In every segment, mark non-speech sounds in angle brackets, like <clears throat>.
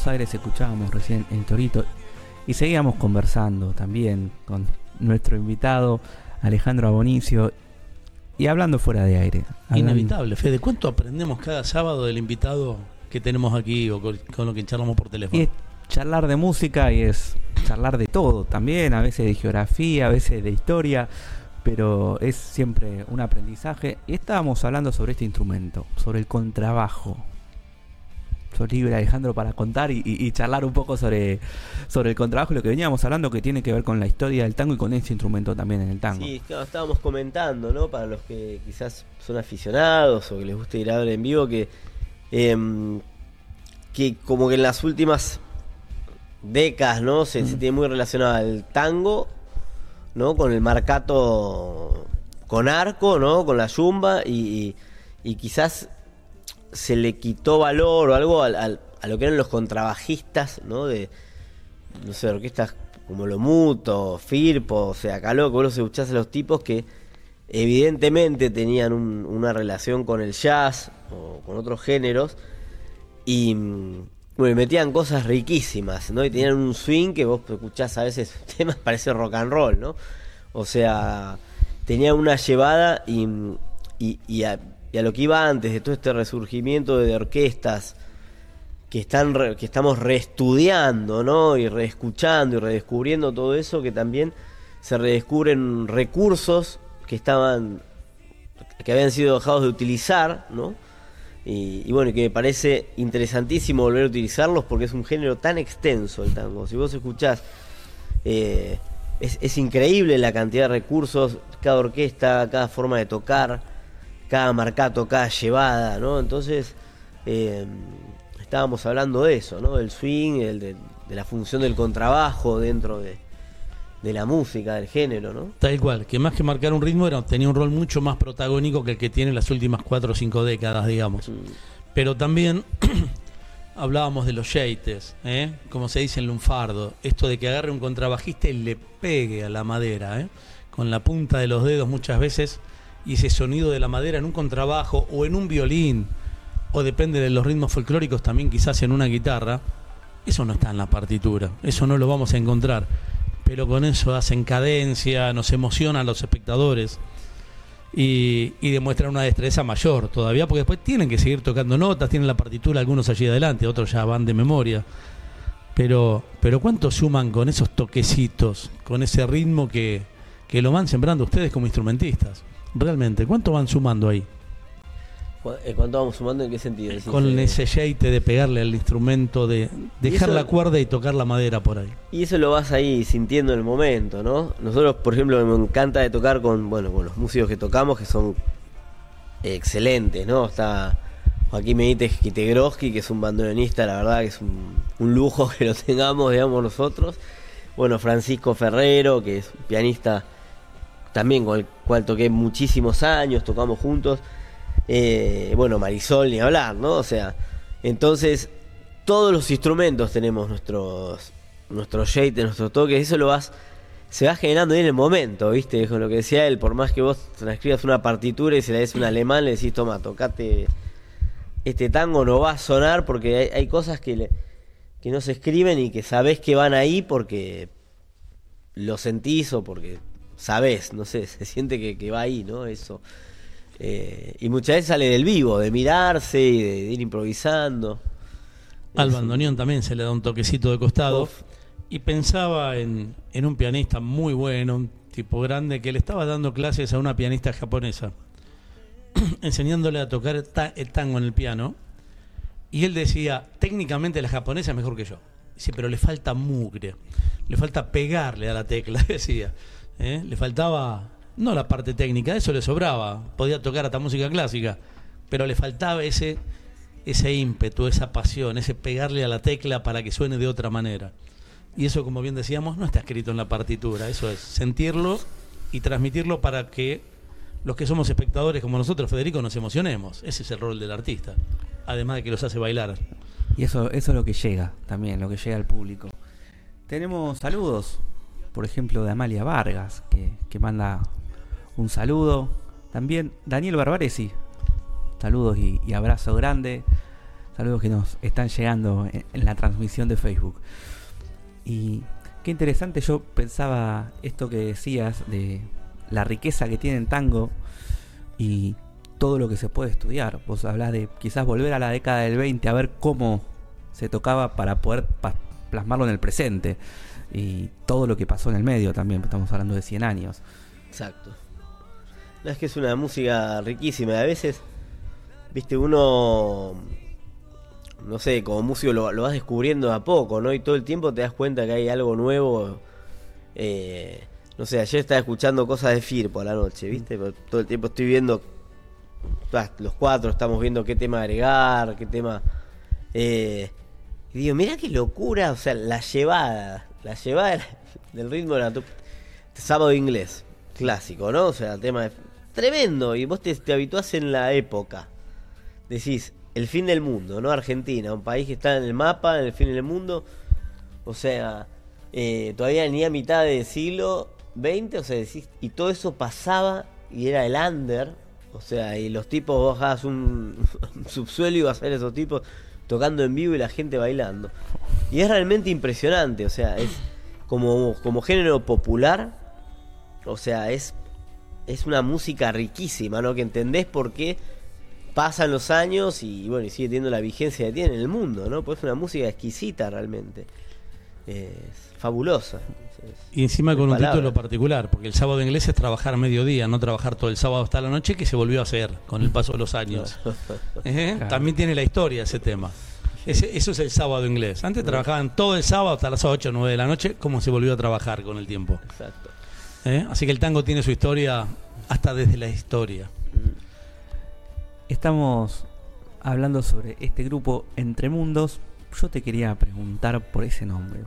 Buenos Aires escuchábamos recién El Torito y seguíamos conversando también con nuestro invitado Alejandro Abonicio y hablando fuera de aire. Inevitable, Fede. ¿Cuánto aprendemos cada sábado del invitado que tenemos aquí o con, lo que charlamos por teléfono? Y es charlar de música y es charlar de todo también, a veces de geografía, a veces de historia, pero es siempre un aprendizaje. Y estábamos hablando sobre este instrumento, sobre el contrabajo libre, Alejandro, para contar y, charlar un poco sobre, sobre el contrabajo y lo que veníamos hablando que tiene que ver con la historia del tango y con este instrumento también en el tango. Sí, estábamos comentando, ¿no? Para los que quizás son aficionados o que les guste ir a ver en vivo, que, em, que como que en las últimas décadas, ¿no? Se, tiene muy relacionado al tango, ¿no? Con el marcato con arco, ¿no? Con la yumba y, y quizás se le quitó valor o algo a lo que eran los contrabajistas, ¿no? De, no sé, orquestas como lo Muto, Firpo, o sea, acá loco, vos escuchás a los tipos que evidentemente tenían una relación con el jazz o con otros géneros y bueno, metían cosas riquísimas, ¿no? Y tenían un swing que vos escuchás a veces temas <laughs> parece rock and roll, ¿no? O sea, tenía una llevada y, y, y y a lo que iba antes de todo este resurgimiento de orquestas que están que estamos reestudiando, ¿no? Y reescuchando y redescubriendo todo eso que también se redescubren recursos que estaban que habían sido dejados de utilizar, ¿no? Y, bueno, que me parece interesantísimo volver a utilizarlos porque es un género tan extenso el tango. Si vos escuchás, eh, es increíble la cantidad de recursos, cada orquesta, cada forma de tocar cada marcato, cada llevada, ¿no? Entonces, eh, estábamos hablando de eso, ¿no? Del swing, el de, la función del contrabajo dentro de, la música, del género, ¿no? Tal cual, que más que marcar un ritmo era, tenía un rol mucho más protagónico que el que tiene las últimas cuatro o cinco décadas, digamos. Mm. Pero también <clears throat> hablábamos de los yates, ¿eh? como se dice en lunfardo, esto de que agarre un contrabajista y le pegue a la madera, ¿eh? con la punta de los dedos muchas veces y ese sonido de la madera en un contrabajo o en un violín, o depende de los ritmos folclóricos también quizás en una guitarra, eso no está en la partitura, eso no lo vamos a encontrar. Pero con eso hacen cadencia, nos emocionan los espectadores y, y demuestran una destreza mayor todavía, porque después tienen que seguir tocando notas, tienen la partitura algunos allí adelante, otros ya van de memoria. Pero, pero ¿cuánto suman con esos toquecitos, con ese ritmo que, que lo van sembrando ustedes como instrumentistas? Realmente, ¿cuánto van sumando ahí? Eh, ¿Cuánto vamos sumando en qué sentido? Con ese jeite de pegarle al instrumento, de dejar la cuerda y tocar la madera por ahí. Y eso lo vas ahí sintiendo en el momento, ¿no? Nosotros, por ejemplo, me encanta de tocar con, bueno, con los músicos que tocamos, que son excelentes, ¿no? Está Joaquín Benítez Kitegroski, que es un bandoneonista, la verdad que es un, un lujo <laughs> que lo tengamos, digamos, nosotros. Bueno, Francisco Ferrero, que es un pianista también con el cual toqué muchísimos años, tocamos juntos. Eh, bueno, Marisol ni hablar, ¿no? O sea, entonces todos los instrumentos tenemos nuestros nuestros shades, nuestros toques, eso lo vas se va generando en el momento, ¿viste? Con lo que decía él, por más que vos transcribas una partitura y se la des un alemán, le decís, toma, tocate este tango, no va a sonar porque hay, cosas que, que no se escriben y que sabés que van ahí porque lo sentís o porque sabes, no sé, <laughs> se siente que, va ahí, ¿no? Eso. Eh, y muchas veces sale del vivo, de mirarse y de, ir improvisando. Al bandoneón también se le da un toquecito de costado. Y pensaba en, en un pianista muy bueno, un tipo grande, que le estaba dando clases a una pianista japonesa, <clears throat> enseñándole a tocar el tango en el piano. Y él decía, técnicamente la japonesa es mejor que yo. Dice, pero le falta mugre, le falta pegarle a la tecla, <laughs> decía. ¿Eh? Le faltaba, no la parte técnica, eso le sobraba, podía tocar hasta música clásica, pero le faltaba ese, ese ímpetu, esa pasión, ese pegarle a la tecla para que suene de otra manera. Y eso, como bien decíamos, no está escrito en la partitura, eso es sentirlo y transmitirlo para que los que somos espectadores como nosotros, Federico, nos emocionemos. Ese es el rol del artista, además de que los hace bailar. Y eso, eso es lo que llega también, lo que llega al público. Tenemos saludos por ejemplo, de Amalia Vargas, que, manda un saludo. También Daniel Barbaresi, saludos y, abrazo grande. saludos que nos están llegando en, la transmisión de Facebook. Y qué interesante, yo pensaba esto que decías de la riqueza que tiene el tango y todo lo que se puede estudiar. Vos hablás de quizás volver a la década del 20 a ver cómo se tocaba para poder plasmarlo en el presente. Y todo lo que pasó en el medio también, estamos hablando de 100 años. Exacto. No, es que es una música riquísima. A veces, viste, uno, no sé, como músico lo, lo vas descubriendo de a poco, ¿no? Y todo el tiempo te das cuenta que hay algo nuevo. Eh, no sé, ayer estaba escuchando cosas de Firpo a la noche, ¿viste? Pero todo el tiempo estoy viendo, ah, los cuatro estamos viendo qué tema agregar, qué tema... eh, y digo, mira qué locura, o sea, la llevada, la llevada del ritmo de la... tu- Sábado inglés, clásico, ¿no? O sea, tema de- tremendo. Y vos te, te habituás en la época. Decís, el fin del mundo, ¿no? Argentina, un país que está en el mapa, en el fin del mundo. O sea, eh, todavía ni a mitad del siglo XX, o sea, decís, y todo eso pasaba y era el under. O sea, y los tipos, vos bajabas un, un <laughs> subsuelo y ibas a ver esos tipos tocando en vivo y la gente bailando. Y es realmente impresionante, o sea, es como, como género popular, o sea, es, es una música riquísima, ¿no? Que entendés por qué pasan los años y bueno, y sigue teniendo la vigencia que tiene en el mundo, ¿no? Pues es una música exquisita realmente. Es fabulosa. Y encima con un Palabra. título particular, porque el sábado inglés es trabajar mediodía, no trabajar todo el sábado hasta la noche, que se volvió a hacer con el paso de los años. <laughs> Claro. También tiene la historia ese tema. Ese- eso es el sábado inglés. Antes trabajaban todo el sábado hasta las 8 o 9 de la noche, como se volvió a trabajar con el tiempo. Exacto. ¿Eh? Así que el tango tiene su historia hasta desde la historia. Estamos hablando sobre este grupo Entre Mundos. Yo te quería preguntar por ese nombre,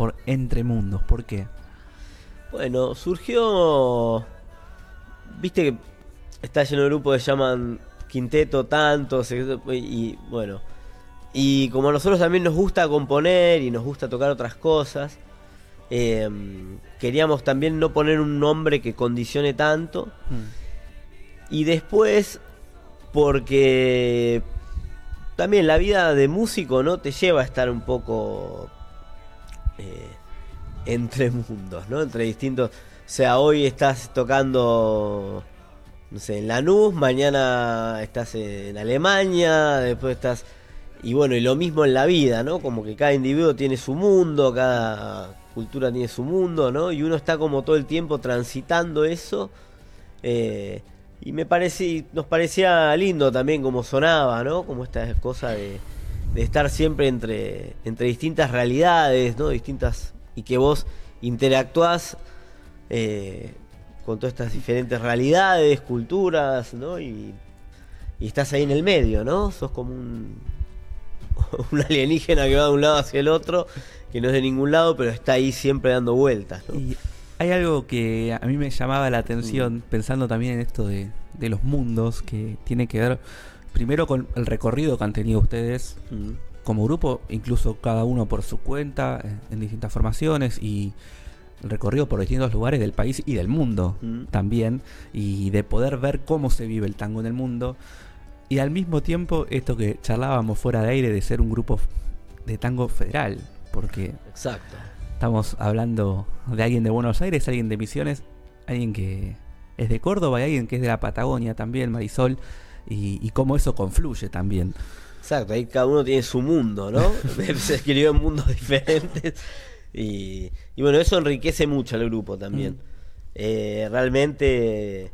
por Entre Mundos, ¿por qué? Bueno, surgió. Viste que está lleno de grupos que llaman Quinteto, tanto, secreto, y bueno. Y como a nosotros también nos gusta componer y nos gusta tocar otras cosas, eh, queríamos también no poner un nombre que condicione tanto. Y después, porque también la vida de músico no te lleva a estar un poco eh, entre <laughs> mundos, ¿no? Entre distintos. O sea, hoy estás tocando, no sé, en Lanús, mañana estás en Alemania, después estás. Y bueno, y lo mismo en la vida, ¿no? Como que cada individuo tiene su mundo, cada cultura tiene su mundo, ¿no? Y uno está como todo el tiempo transitando eso. eh, y me parece, nos parecía lindo también como sonaba, ¿no? Como esta cosa de, de estar siempre entre, entre distintas realidades, ¿no? Distintas. Y que vos interactuás eh, con todas estas diferentes realidades, culturas, ¿no? Y, y estás ahí en el medio, ¿no? Sos como un, <laughs> un alienígena que va de un lado hacia el otro, que no es de ningún lado, pero está ahí siempre dando vueltas, ¿no? Y hay algo que a mí me llamaba la atención, pensando también en esto de, de los mundos, que tiene que ver primero con el recorrido que han tenido ustedes Mm. como grupo, incluso cada uno por su cuenta, en distintas formaciones y el recorrido por distintos lugares del país y del mundo Mm. también, y de poder ver cómo se vive el tango en el mundo. Y al mismo tiempo, esto que charlábamos fuera de aire de ser un grupo de tango federal, porque Exacto. Estamos hablando de alguien de Buenos Aires, alguien de Misiones, alguien que es de Córdoba y alguien que es de la Patagonia también, Marisol, y, y cómo eso confluye también. Exacto, ahí cada uno tiene su mundo, ¿no? <laughs> <laughs> Se escribió en mundos diferentes. Y, y bueno, eso enriquece mucho al grupo también. Mm. Eh, realmente,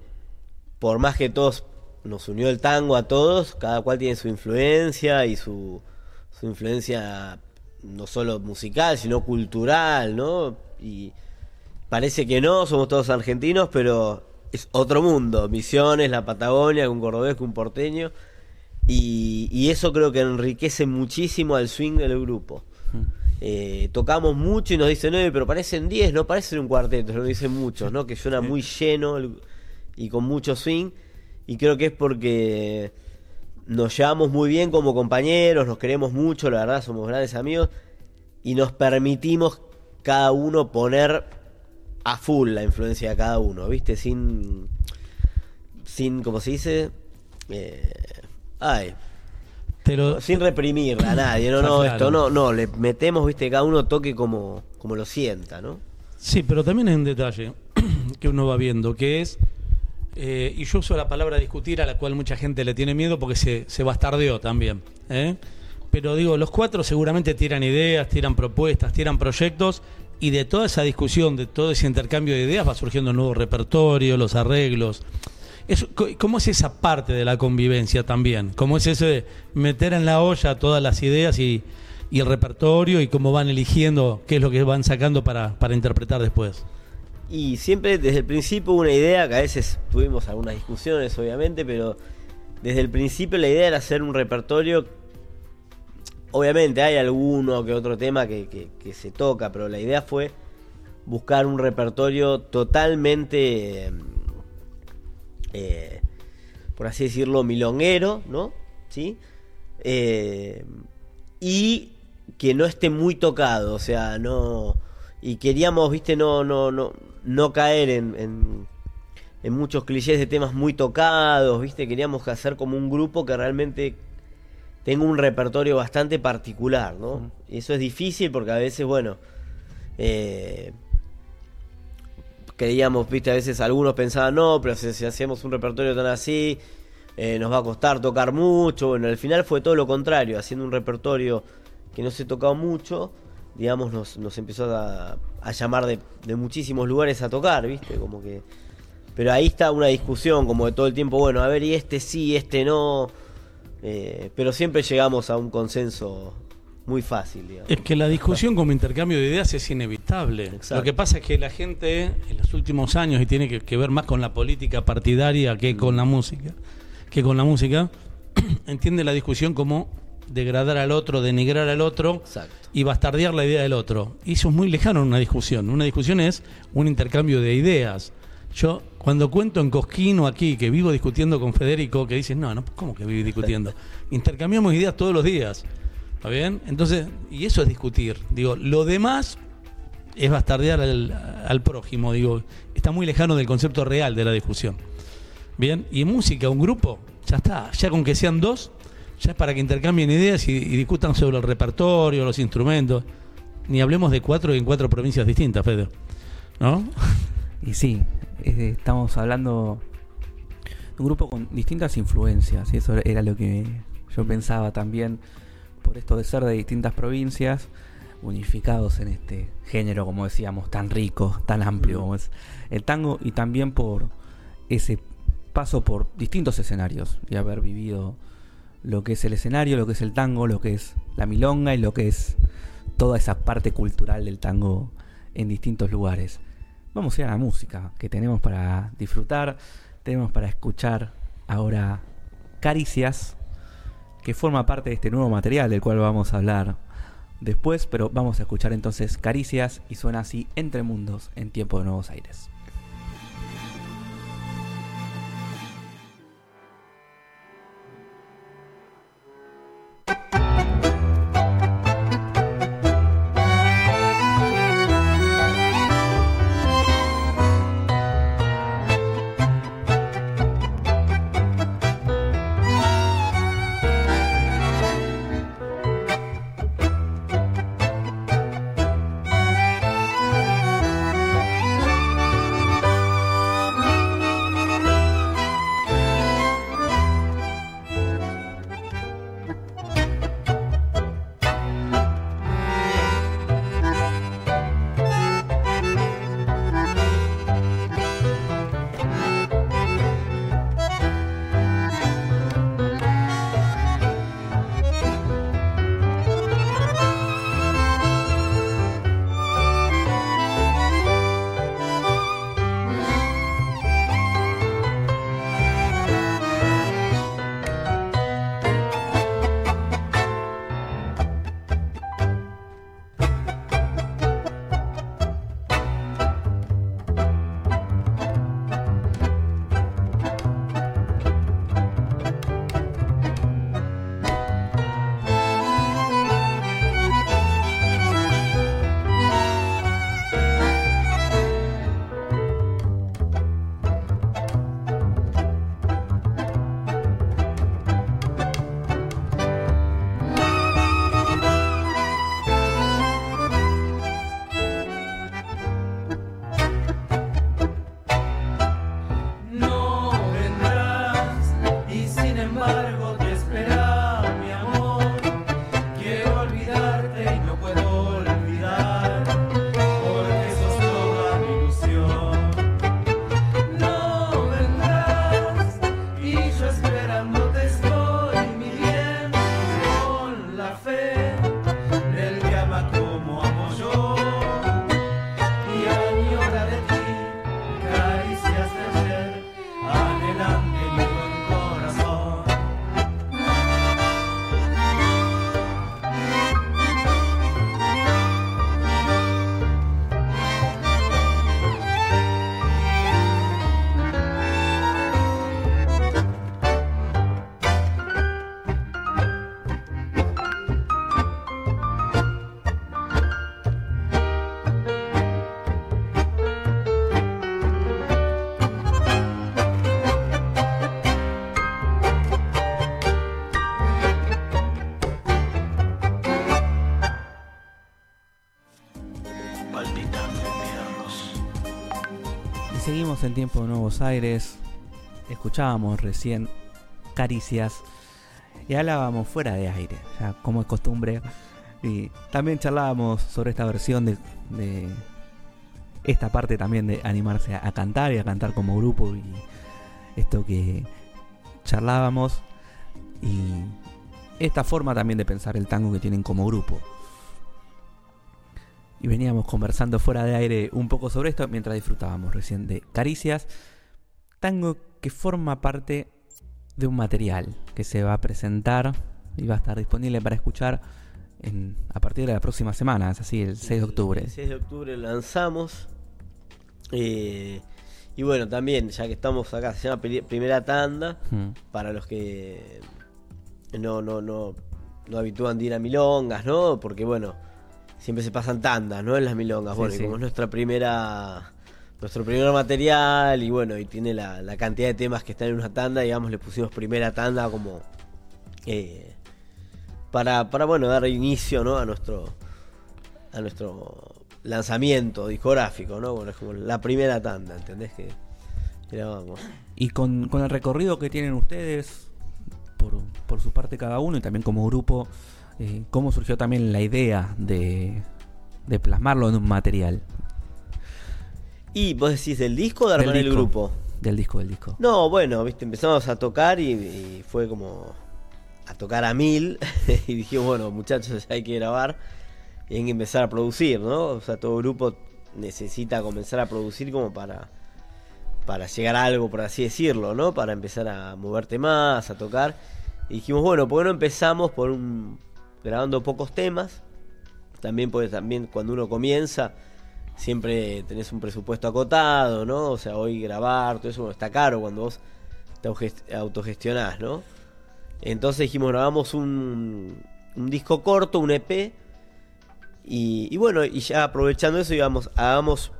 por más que todos nos unió el tango a todos, cada cual tiene su influencia y su, su influencia no solo musical, sino cultural, ¿no? Y parece que no, somos todos argentinos, pero es otro mundo. Misiones, la Patagonia, un cordobés, un porteño. Y, y eso creo que enriquece muchísimo al swing del grupo. Eh, tocamos mucho y nos dicen, no, pero parecen 10, no parecen un cuarteto, lo dicen muchos, ¿no? Que suena muy lleno el- y con mucho swing. Y creo que es porque nos llevamos muy bien como compañeros, nos queremos mucho, la verdad, somos grandes amigos. Y nos permitimos cada uno poner a full la influencia de cada uno, ¿viste? Sin, sin ¿cómo se dice? Eh, ay, sin reprimirla a nadie, no, no, esto no, no, le metemos, viste, cada uno toque como, como lo sienta, ¿no? Sí, pero también hay un detalle <clears throat> que uno va viendo, que es, eh, y yo uso la palabra discutir, a la cual mucha gente le tiene miedo porque se, se bastardeó también, ¿eh? Pero digo, los cuatro seguramente tiran ideas, tiran propuestas, tiran proyectos, y de toda esa discusión, de todo ese intercambio de ideas va surgiendo un nuevo repertorio, los arreglos. ¿Cómo es esa parte de la convivencia también? ¿Cómo es eso de meter en la olla todas las ideas y, el repertorio y cómo van eligiendo qué es lo que van sacando para, para interpretar después? Y siempre desde el principio una idea, que a veces tuvimos algunas discusiones obviamente, pero desde el principio la idea era hacer un repertorio Obviamente hay alguno que otro tema que, se toca, pero la idea fue buscar un repertorio totalmente, eh, por así decirlo, milonguero, ¿no? ¿Sí? Eh, y que no esté muy tocado, o sea, no... Y queríamos, viste, no, no, no, no caer en, en, en muchos clichés de temas muy tocados, viste, queríamos hacer como un grupo que realmente tengo un repertorio bastante particular, ¿no? Y eso es difícil porque a veces, bueno, eh, creíamos, viste, a veces algunos pensaban, no, pero si, hacemos un repertorio tan así, eh, nos va a costar tocar mucho. Bueno, al final fue todo lo contrario, haciendo un repertorio que no se tocado mucho, digamos, nos, nos empezó a, llamar de, de, muchísimos lugares a tocar, viste, como que... Pero ahí está una discusión, como de todo el tiempo, bueno, a ver, y este sí, este no eh, pero siempre llegamos a un consenso muy fácil. Digamos. Es que la discusión como intercambio de ideas es inevitable. Lo que pasa es que la gente en los últimos años, y tiene que, ver más con la política partidaria que con la música, que con la música, <clears throat> entiende la discusión como degradar al otro, denigrar al otro y bastardear la idea del otro. Y eso es muy lejano en una discusión. Una discusión es un intercambio de ideas. Yo cuando cuento en Cosquino aquí, que vivo discutiendo con Federico, que dice, no, no, ¿cómo que vivo discutiendo? <laughs> Intercambiamos ideas todos los días. ¿Está bien? Entonces, y eso es discutir. Digo, lo demás es bastardear al, prójimo. Digo, está muy lejano del concepto real de la discusión. Bien, y en música, un grupo, ya está. Ya con que sean dos, ya es para que intercambien ideas y, y discutan sobre el repertorio, los instrumentos. Ni hablemos de cuatro en cuatro provincias distintas, Fede. ¿No? Y sí, estamos hablando de un grupo con distintas influencias, y eso era lo que yo pensaba también, por esto de ser de distintas provincias, unificados en este género, como decíamos, tan rico, tan amplio como es el tango, y también por ese paso por distintos escenarios y haber vivido lo que es el escenario, lo que es el tango, lo que es la milonga y lo que es toda esa parte cultural del tango en distintos lugares. Vamos a ir a la música que tenemos para disfrutar, tenemos para escuchar ahora Caricias, que forma parte de este nuevo material del cual vamos a hablar después, pero vamos a escuchar entonces Caricias y suena así Entre Mundos en Tiempo de Nuevos Aires. Tiempo de Nuevos Aires. Escuchábamos recién Caricias. Y hablábamos fuera de aire, ya como es costumbre. Y también charlábamos sobre esta versión de, esta parte también de animarse a cantar y a cantar como grupo. Y esto que charlábamos. Y esta forma también de pensar el tango que tienen como grupo. Y veníamos conversando fuera de aire un poco sobre esto mientras disfrutábamos recién de Caricias. Tango que forma parte de un material que se va a presentar y va a estar disponible para escuchar en- a partir de la próxima semana, es así, el 6 de octubre. El 6 de octubre lanzamos. Eh, y bueno, también, ya que estamos acá, se llama primera tanda. Mm. Para los que no, no, no, no habitúan de ir a milongas, ¿no? Porque bueno, siempre se pasan tandas, ¿no? En las milongas. Sí, bueno, y como es nuestra primera. Nuestro primer material y bueno, y tiene la, la cantidad de temas que están en una tanda, digamos, le pusimos primera tanda como eh, para, para bueno dar inicio ¿no? a nuestro a nuestro lanzamiento discográfico, ¿no? Bueno, es como la primera tanda, ¿entendés? Que grabamos. Y con, con el recorrido que tienen ustedes, por, por su parte cada uno y también como grupo, eh, ¿cómo surgió también la idea de, de plasmarlo en un material? Y vos decís del disco o de Del el grupo. Del disco, del disco. No, bueno, viste, empezamos a tocar y, y fue como a tocar a mil <laughs> y dijimos, bueno, muchachos, hay que grabar y hay que empezar a producir, ¿no? O sea, todo grupo necesita comenzar a producir como para para llegar a algo, por así decirlo, ¿no? Para empezar a moverte más, a tocar. Y dijimos, bueno, ¿por qué no empezamos por un grabando pocos temas? También porque también cuando uno comienza siempre tenés un presupuesto acotado, ¿no? O sea, hoy grabar, todo eso bueno, está caro cuando vos te autogest- autogestionás, ¿no? Entonces dijimos, grabamos un, un disco corto, un EP. Y, y bueno, y ya aprovechando eso, digamos, hagamos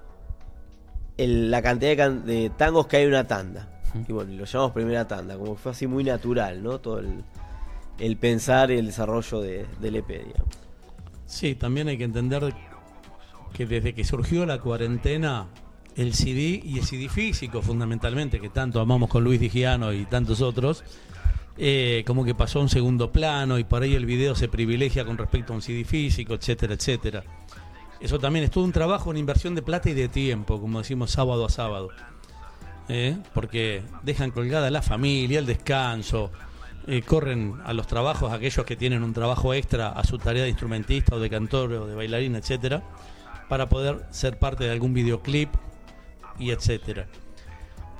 el- la cantidad de, can- de tangos que hay en una tanda. Y bueno, lo llamamos primera tanda, como que fue así muy natural, ¿no? Todo el, el pensar y el desarrollo de- del EP. Sí, también hay que entender que desde que surgió la cuarentena, el CD y el CD físico fundamentalmente, que tanto amamos con Luis Digiano y tantos otros, eh, como que pasó a un segundo plano y por ahí el video se privilegia con respecto a un CD físico, etcétera, etcétera. Eso también es todo un trabajo, una inversión de plata y de tiempo, como decimos sábado a sábado. ¿eh? Porque dejan colgada la familia, el descanso, eh, corren a los trabajos aquellos que tienen un trabajo extra a su tarea de instrumentista o de cantor o de bailarín, etcétera, para poder ser parte de algún videoclip y etcétera.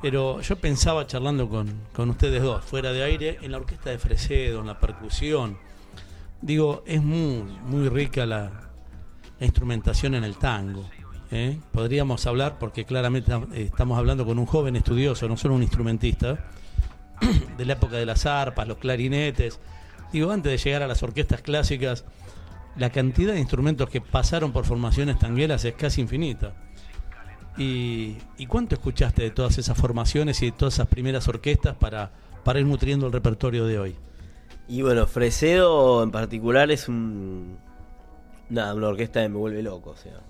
Pero yo pensaba charlando con, con ustedes dos, fuera de aire, en la orquesta de Fresedo, en la percusión. Digo, es muy, muy rica la, la instrumentación en el tango. ¿eh? Podríamos hablar, porque claramente estamos hablando con un joven estudioso, no solo un instrumentista, de la época de las arpas, los clarinetes. Digo, antes de llegar a las orquestas clásicas, la cantidad de instrumentos que pasaron por formaciones tangueras es casi infinita. ¿Y, cuánto escuchaste de todas esas formaciones y de todas esas primeras orquestas para, para ir nutriendo el repertorio de hoy? Y bueno, Fresedo en particular es un. Nada, una orquesta que me vuelve loco, o sea.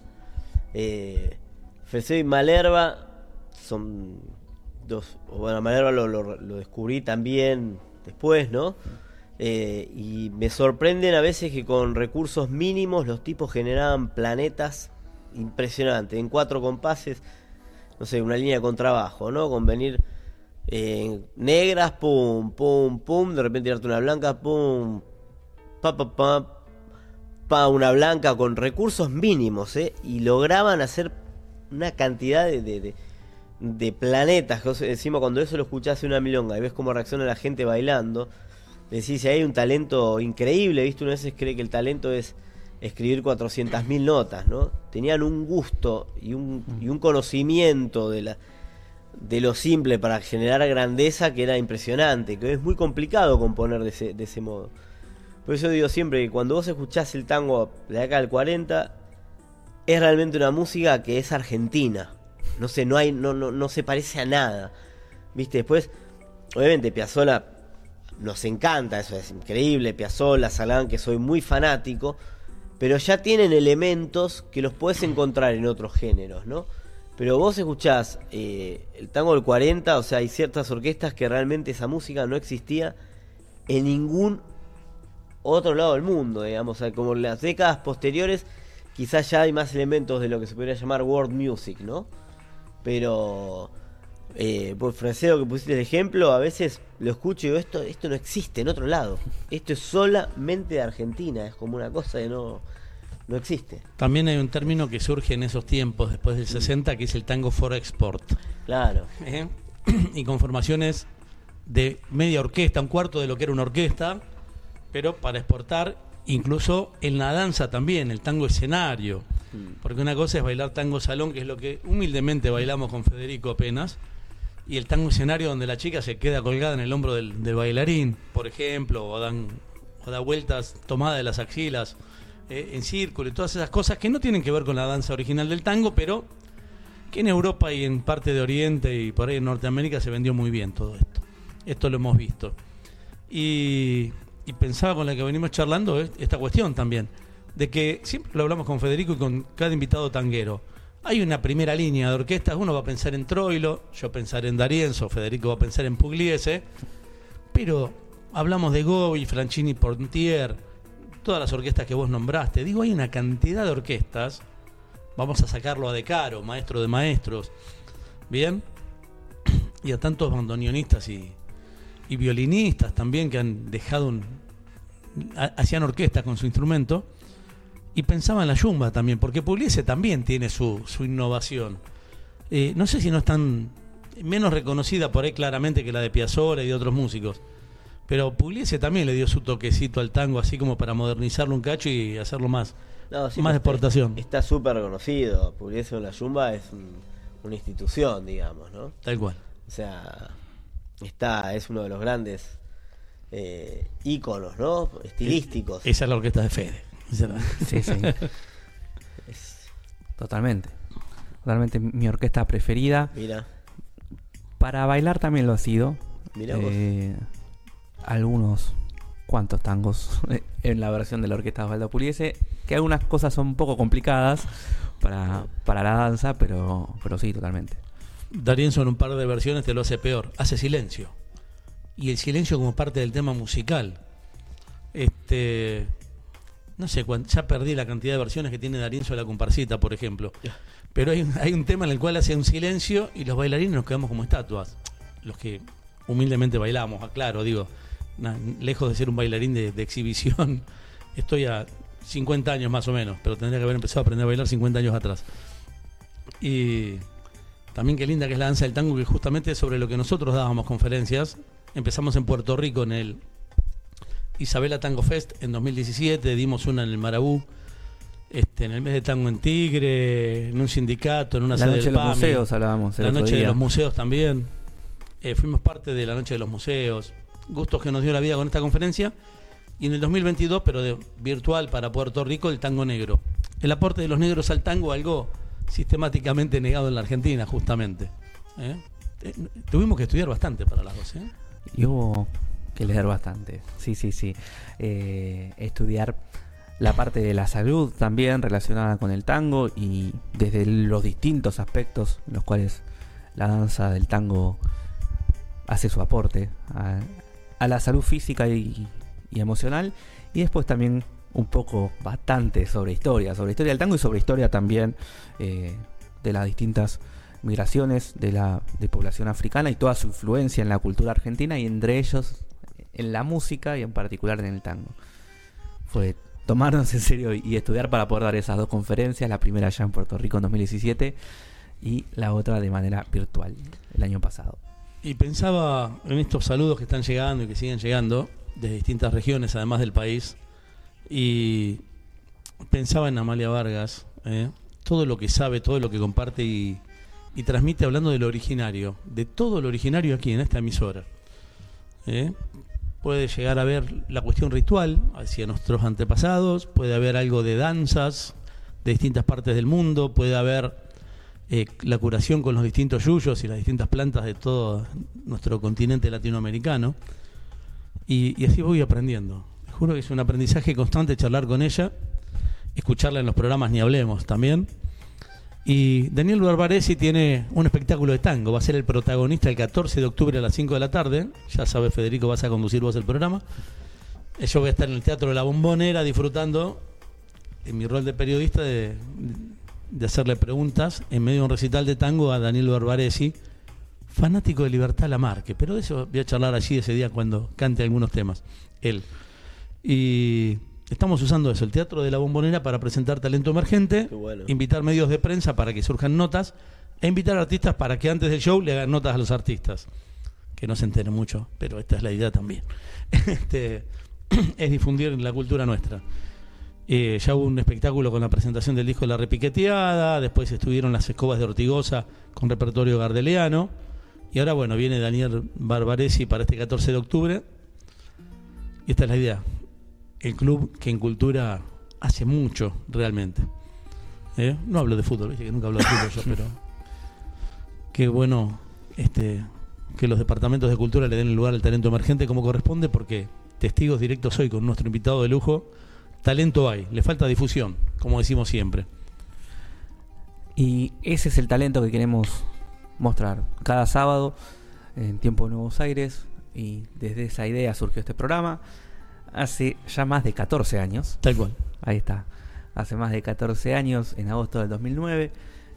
Eh, Fresedo y Malerva son dos. Bueno, Malerva lo, lo- lo descubrí también después, ¿no? Eh, y me sorprenden a veces que con recursos mínimos los tipos generaban planetas impresionantes. En cuatro compases, no sé, una línea de contrabajo, ¿no? Con venir eh, negras, pum, pum, pum, de repente tirarte una blanca, pum, pa, pa, pa, pa, una blanca con recursos mínimos, ¿eh? Y lograban hacer una cantidad de- de planetas. Encima, cuando eso lo escuchás en una milonga y ves cómo reacciona la gente bailando, decís, hay un talento increíble, ¿viste? Uno a veces cree que el talento es escribir 400.000 notas, ¿no? Tenían un gusto y un, y un conocimiento de la de lo simple para generar grandeza que era impresionante, que es muy complicado componer de ese, de ese modo. Por eso digo siempre que cuando vos escuchás el tango de década del 40, es realmente una música que es argentina. No sé, no hay, no, no, no se parece a nada. Viste, después, obviamente Piazzolla nos encanta, eso es increíble, Piazzolla, Salán, que soy muy fanático, pero ya tienen elementos que los puedes encontrar en otros géneros, ¿no? Pero vos escuchás eh, el tango del 40, o sea, hay ciertas orquestas que realmente esa música no existía en ningún otro lado del mundo, digamos, o sea, como en las décadas posteriores, quizás ya hay más elementos de lo que se podría llamar world music, ¿no? Pero eh, por Franceo que pusiste el ejemplo, a veces lo escucho y digo, esto, esto no existe en otro lado. Esto es solamente de Argentina, es como una cosa que no, no existe. También hay un término que surge en esos tiempos, después del 60, que es el tango for export. Claro. ¿eh? <clears throat> y con formaciones de media orquesta, un cuarto de lo que era una orquesta, pero para exportar incluso en la danza también, el tango escenario. Porque una cosa es bailar tango salón, que es lo que humildemente bailamos con Federico apenas, y el tango escenario donde la chica se queda colgada en el hombro del, bailarín, por ejemplo, o, dan, o da vueltas tomada de las axilas eh, en círculo y todas esas cosas que no tienen que ver con la danza original del tango, pero que en Europa y en parte de Oriente y por ahí en Norteamérica se vendió muy bien todo esto. Esto lo hemos visto. Y, y pensaba con la que venimos charlando eh, esta cuestión también, de que siempre lo hablamos con Federico y con cada invitado tanguero. Hay una primera línea de orquestas, uno va a pensar en Troilo, yo pensar en D'Arienzo, Federico va a pensar en Pugliese, pero hablamos de Gobi, Franchini Pontier, todas las orquestas que vos nombraste. Digo, hay una cantidad de orquestas, vamos a sacarlo a De Caro, maestro de maestros, ¿bien? Y a tantos bandoneonistas y, y violinistas también que han dejado un... ha- hacían orquestas con su instrumento y pensaba en la yumba también, porque Pugliese también tiene su, su innovación. Eh, no sé si no es tan menos reconocida por ahí claramente que la de Piazzolla y de otros músicos, pero Pugliese también le dio su toquecito al tango así como para modernizarlo un cacho y hacerlo más, No, sí, más de exportación. Está súper reconocido. Pugliese en la Yumba es un- una institución, digamos, ¿no? Tal cual. O sea, está, es uno de los grandes eh, íconos, ¿no? Estilísticos. Esa es la orquesta de Fede. Sí, sí. <laughs> Es- Totalmente. Totalmente mi orquesta preferida. mira, Para bailar también lo ha sido. Mirá vos. Eh, algunos cuantos tangos <laughs> en la versión de la orquesta de Osvaldo Puliese. Que algunas cosas son un poco complicadas para, para la danza, pero, pero sí, totalmente. D'Arienzo en un par de versiones te lo hace peor, hace silencio. Y el silencio como parte del tema musical. Este no sé, ya perdí la cantidad de versiones que tiene D'Arienzo de la comparsita, por ejemplo. Pero hay, un- hay un tema en el cual hace un silencio y los bailarines nos quedamos como estatuas. Los que humildemente bailamos, aclaro, digo, na- lejos de ser un bailarín de, de exhibición, <laughs> estoy a 50 años más o menos, pero tendría que haber empezado a aprender a bailar 50 años atrás. Y también qué linda que es la danza del tango, que justamente sobre lo que nosotros dábamos conferencias. Empezamos en Puerto Rico en el Isabela Tango Fest en 2017, dimos una en el Marabú, este, en el mes de tango en Tigre, en un sindicato, en una la sede noche de los PAMI. museos hablábamos La noche de los museos también. Eh, fuimos parte de la noche de los museos. Gustos que nos dio la vida con esta conferencia. Y en el 2022, pero de virtual para Puerto Rico, el tango negro. El aporte de los negros al tango, algo sistemáticamente negado en la Argentina, justamente. ¿Eh? Eh, Tuvimos que estudiar bastante para las dos. ¿eh? Y hubo que leer bastante. Sí, sí, sí. Eh, estudiar la parte de la salud también relacionada con el tango y desde los distintos aspectos en los cuales la danza del tango hace su aporte a, la salud física y, y emocional. Y después también un poco, bastante sobre historia, sobre historia del tango y sobre historia también eh, de las distintas migraciones de la de población africana y toda su influencia en la cultura argentina y entre ellos en la música y en particular en el tango. Fue tomarnos en serio y estudiar para poder dar esas dos conferencias, la primera ya en Puerto Rico en 2017 y la otra de manera virtual el año pasado. Y pensaba en estos saludos que están llegando y que siguen llegando de distintas regiones, además del país, y pensaba en Amalia Vargas, ¿eh? todo lo que sabe, todo lo que comparte y, y transmite hablando de lo originario, de todo lo originario aquí en esta emisora. ¿eh? Puede llegar a ver la cuestión ritual hacia nuestros antepasados, puede haber algo de danzas de distintas partes del mundo, puede haber eh, la curación con los distintos yuyos y las distintas plantas de todo nuestro continente latinoamericano. Y, y así voy aprendiendo. Te juro que es un aprendizaje constante charlar con ella, escucharla en los programas Ni Hablemos también. Y Daniel Barbaresi tiene un espectáculo de tango, va a ser el protagonista el 14 de octubre a las 5 de la tarde. Ya sabes, Federico, vas a conducir vos el programa. Eh, Yo voy a estar en el Teatro de la Bombonera disfrutando, en mi rol de periodista, de, de hacerle preguntas en medio de un recital de tango a Daniel Barbaresi, fanático de Libertad Lamarque. Pero de eso voy a charlar allí ese día cuando cante algunos temas, él. Y estamos usando eso, el Teatro de la Bombonera, para presentar talento emergente, bueno. invitar medios de prensa para que surjan notas, e invitar artistas para que antes del show le hagan notas a los artistas. Que no se enteren mucho, pero esta es la idea también. <laughs> Este, <clears throat> es difundir la cultura nuestra. Eh, ya hubo un espectáculo con la presentación del disco de La Repiqueteada, después estuvieron las escobas de Ortigosa con repertorio gardeliano, y ahora, bueno, viene Daniel Barbaresi para este 14 de octubre. Y esta es la idea. El club que en cultura hace mucho, realmente. ¿Eh? No hablo de fútbol, ¿viste? que nunca hablo de fútbol yo, pero <laughs> qué bueno este, que los departamentos de cultura le den el lugar al talento emergente como corresponde, porque testigos directos hoy con nuestro invitado de lujo, talento hay, le falta difusión, como decimos siempre. Y ese es el talento que queremos mostrar cada sábado en Tiempo Nuevos Aires. Y desde esa idea surgió este programa. Hace ya más de 14 años. Tal cual. Ahí está. Hace más de 14 años, en agosto del 2009.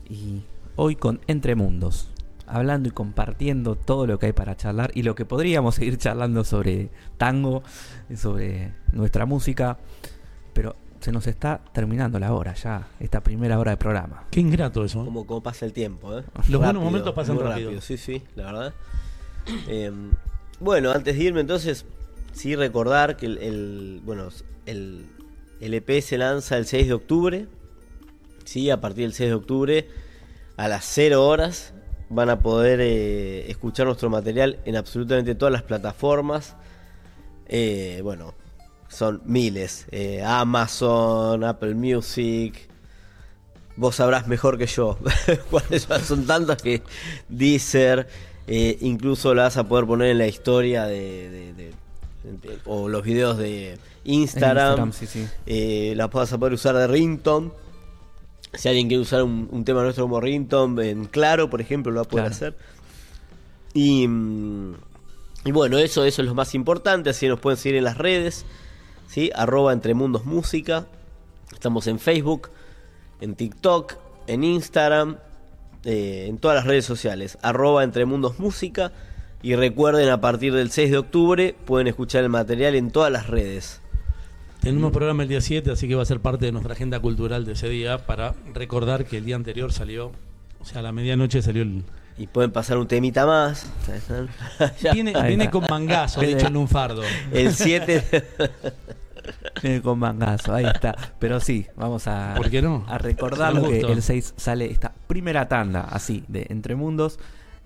Y hoy con Entre Mundos. Hablando y compartiendo todo lo que hay para charlar. Y lo que podríamos seguir charlando sobre tango, sobre nuestra música. Pero se nos está terminando la hora ya. Esta primera hora de programa. Qué ingrato eso. ¿eh? Como, como pasa el tiempo, ¿eh? Los buenos momentos pasan rápido. Sí, sí, la verdad. Eh, bueno, antes de irme, entonces, sí recordar que el, bueno, el, el EP se lanza el 6 de octubre. Sí, a partir del 6 de octubre, a las 0 horas, van a poder eh, escuchar nuestro material en absolutamente todas las plataformas. Eh, bueno, son miles. Eh, Amazon, Apple Music, vos sabrás mejor que yo <laughs> cuáles son- tantas que Deezer, incluso la vas a poder poner en la historia de- o los videos de Instagram, Instagram, sí, sí. Eh, la vas a poder usar de ringtone. Si alguien quiere usar un, un tema nuestro como ringtone en claro, por ejemplo, lo va a poder Claro. hacer. Y, mm, y bueno, eso, eso es lo más importante. Así nos pueden seguir en las redes. ¿sí? Arroba Entre Mundos Música. Estamos en Facebook, en TikTok, en Instagram, eh, en todas las redes sociales. Arroba Entre Mundos Música. Y recuerden, a partir del 6 de octubre pueden escuchar el material en todas las redes. Tenemos programa el día 7, así que va a ser parte de nuestra agenda cultural de ese día para recordar que el día anterior salió, o sea, a la medianoche salió el... Y pueden pasar un temita más. <laughs> Viene, viene con mangazo, Viene- dicho el lunfardo. El 7. <laughs> Eh, con mangazo, ahí está. Pero sí, vamos a, ¿Por qué no? a recordar que el 6 sale esta primera tanda así de Entre Mundos.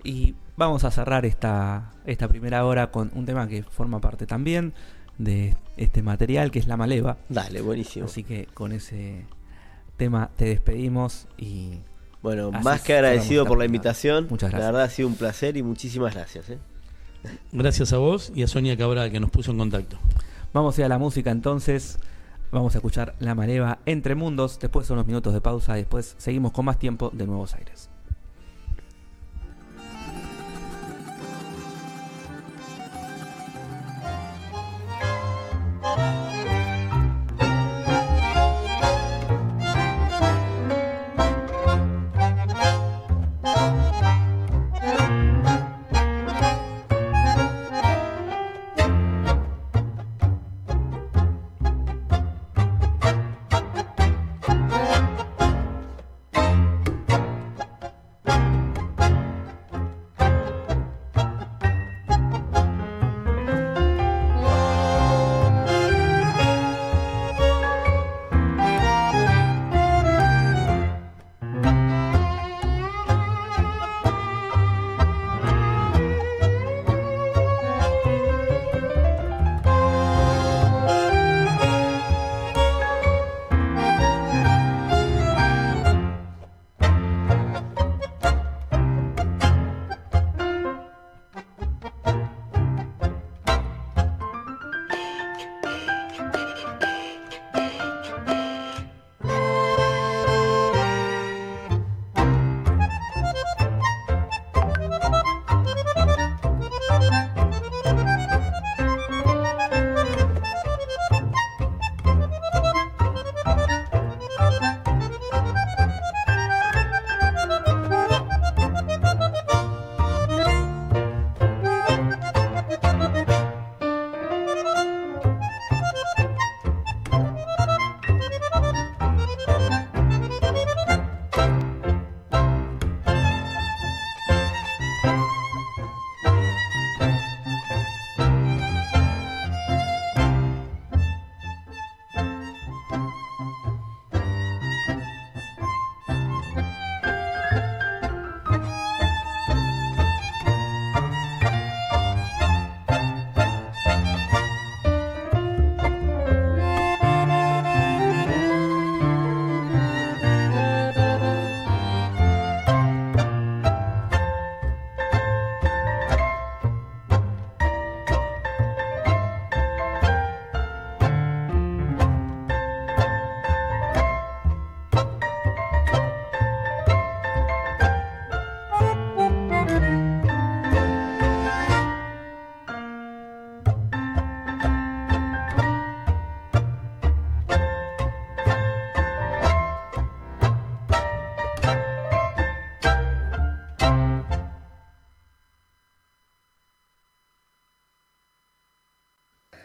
Y vamos a cerrar esta, esta primera hora con un tema que forma parte también de este material, que es La Maleva. Dale, buenísimo. Así que con ese tema te despedimos y Bueno, Así más que agradecido por la invitación. Muchas La gracias. verdad ha sido un placer y muchísimas gracias. ¿eh? Gracias a vos y a Sonia Cabral que nos puso en contacto. vamos a ir a la música entonces. Vamos a escuchar La Maleva Entre Mundos. Después son unos minutos de pausa después seguimos con más tiempo de Nuevos Aires.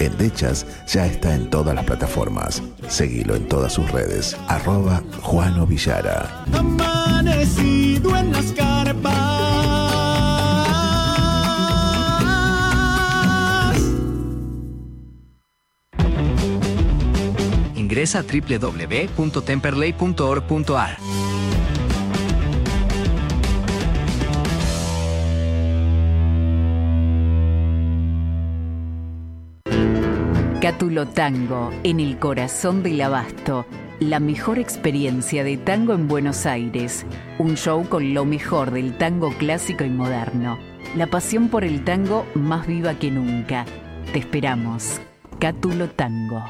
Endechas ya está en todas las plataformas. Seguilo en todas sus redes. Arroba Juano Villara. Amanecido en las carpas. Ingresa a www.temperley.org.ar. Cátulo Tango, en el corazón del abasto. La mejor experiencia de tango en Buenos Aires. Un show con lo mejor del tango clásico y moderno. La pasión por el tango más viva que nunca. Te esperamos. Cátulo Tango.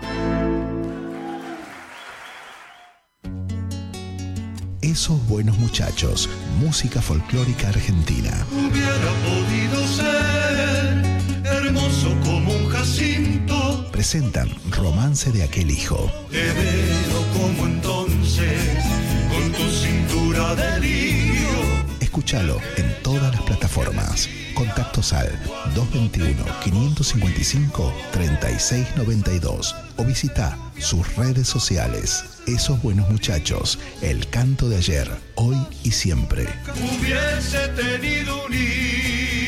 Esos buenos muchachos, música folclórica argentina. Hubiera podido ser hermoso como un jacinto. Presentan Romance de aquel hijo. Te veo como entonces, con tu cintura de lirio. Escúchalo en todas las plataformas. Contactos al 221-555-3692 o visita sus redes sociales. Esos buenos muchachos, el canto de ayer, hoy y siempre. Hubiese tenido un hijo.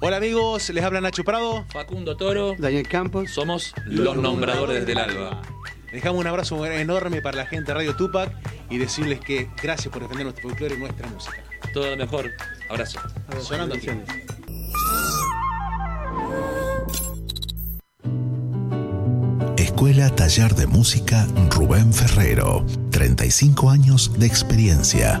Hola amigos, les habla Nacho Prado. Facundo Toro. Daniel Campos. Somos los nombradores del alba. Dejamos un abrazo enorme para la gente de Radio Tupac y decirles que gracias por defender nuestro folclore y nuestra música. Todo lo mejor. Abrazo. Sonando aquí. Escuela Taller de Música Rubén Ferrero. 35 años de experiencia.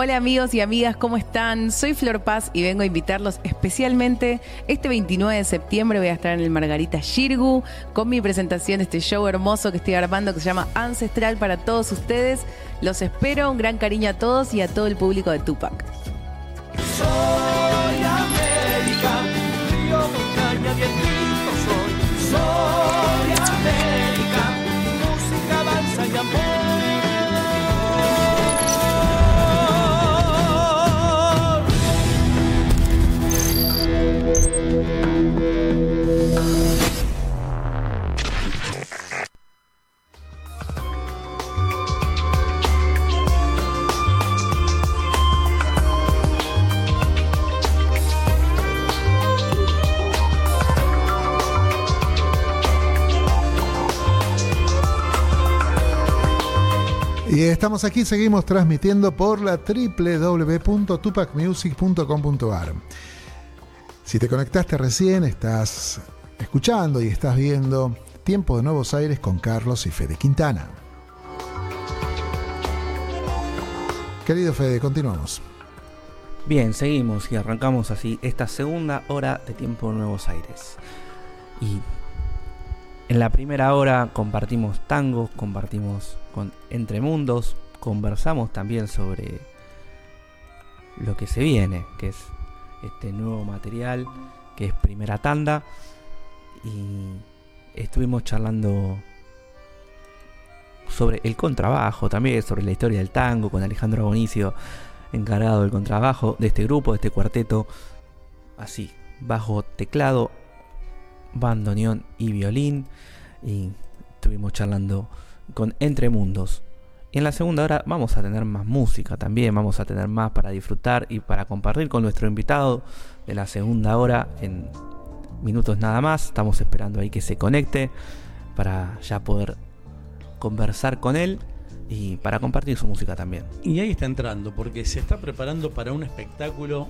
Hola amigos y amigas, ¿cómo están? Soy Flor Paz y vengo a invitarlos especialmente este 29 de septiembre voy a estar en el Margarita Shirgu con mi presentación de este show hermoso que estoy armando que se llama Ancestral para todos ustedes. Los espero, un gran cariño a todos y a todo el público de Tupac. Soy América, río, montaña, soy. Soy Y estamos aquí, seguimos transmitiendo por la www.tupacmusic.com.ar. Si te conectaste recién, estás escuchando y estás viendo Tiempo de Nuevos Aires con Carlos y Fede Quintana. Querido Fede, continuamos. Bien, seguimos y arrancamos así esta segunda hora de Tiempo de Nuevos Aires. Y en la primera hora compartimos tangos, compartimos con Entre Mundos, conversamos también sobre lo que se viene, que es este nuevo material, que es primera tanda. Y estuvimos charlando sobre el contrabajo, también sobre la historia del tango, con Alejandro Bonicio, encargado del contrabajo de este grupo, de este cuarteto. Así, bajo teclado, bandoneón y violín. Y estuvimos charlando con Entre Mundos. Y en la segunda hora vamos a tener más música también, vamos a tener más para disfrutar y para compartir con nuestro invitado de la segunda hora en minutos nada más. Estamos esperando ahí que se conecte para ya poder conversar con él y para compartir su música también. Y ahí está entrando, porque se está preparando para un espectáculo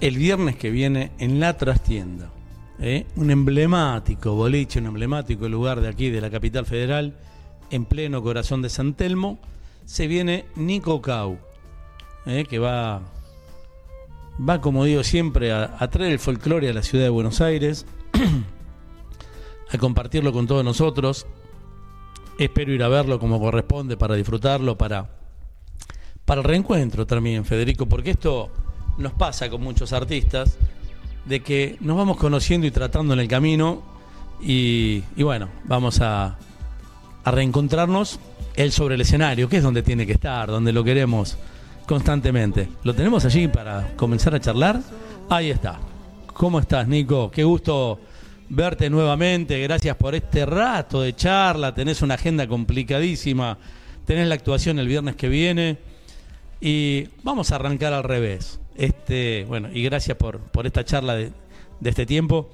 el viernes que viene en la trastienda. ¿eh? Un emblemático boliche, un emblemático lugar de aquí, de la capital federal, en pleno corazón de San Telmo. Se viene Nico Cau, ¿eh? que va, va, como digo siempre, a, traer el folclore a la ciudad de Buenos Aires, <clears throat> a compartirlo con todos nosotros. Espero ir a verlo como corresponde para disfrutarlo, para, para el reencuentro también, Federico, porque esto nos pasa con muchos artistas, de que nos vamos conociendo y tratando en el camino y bueno, vamos a, a reencontrarnos él sobre el escenario, que es donde tiene que estar, donde lo queremos constantemente. ¿Lo tenemos allí para comenzar a charlar? Ahí está. ¿Cómo estás, Nico? Qué gusto verte nuevamente. Gracias por este rato de charla. Tenés una agenda complicadísima. Tenés la actuación el viernes que viene. Y vamos a arrancar al revés. Este, bueno, y gracias por, por esta charla de, de este tiempo.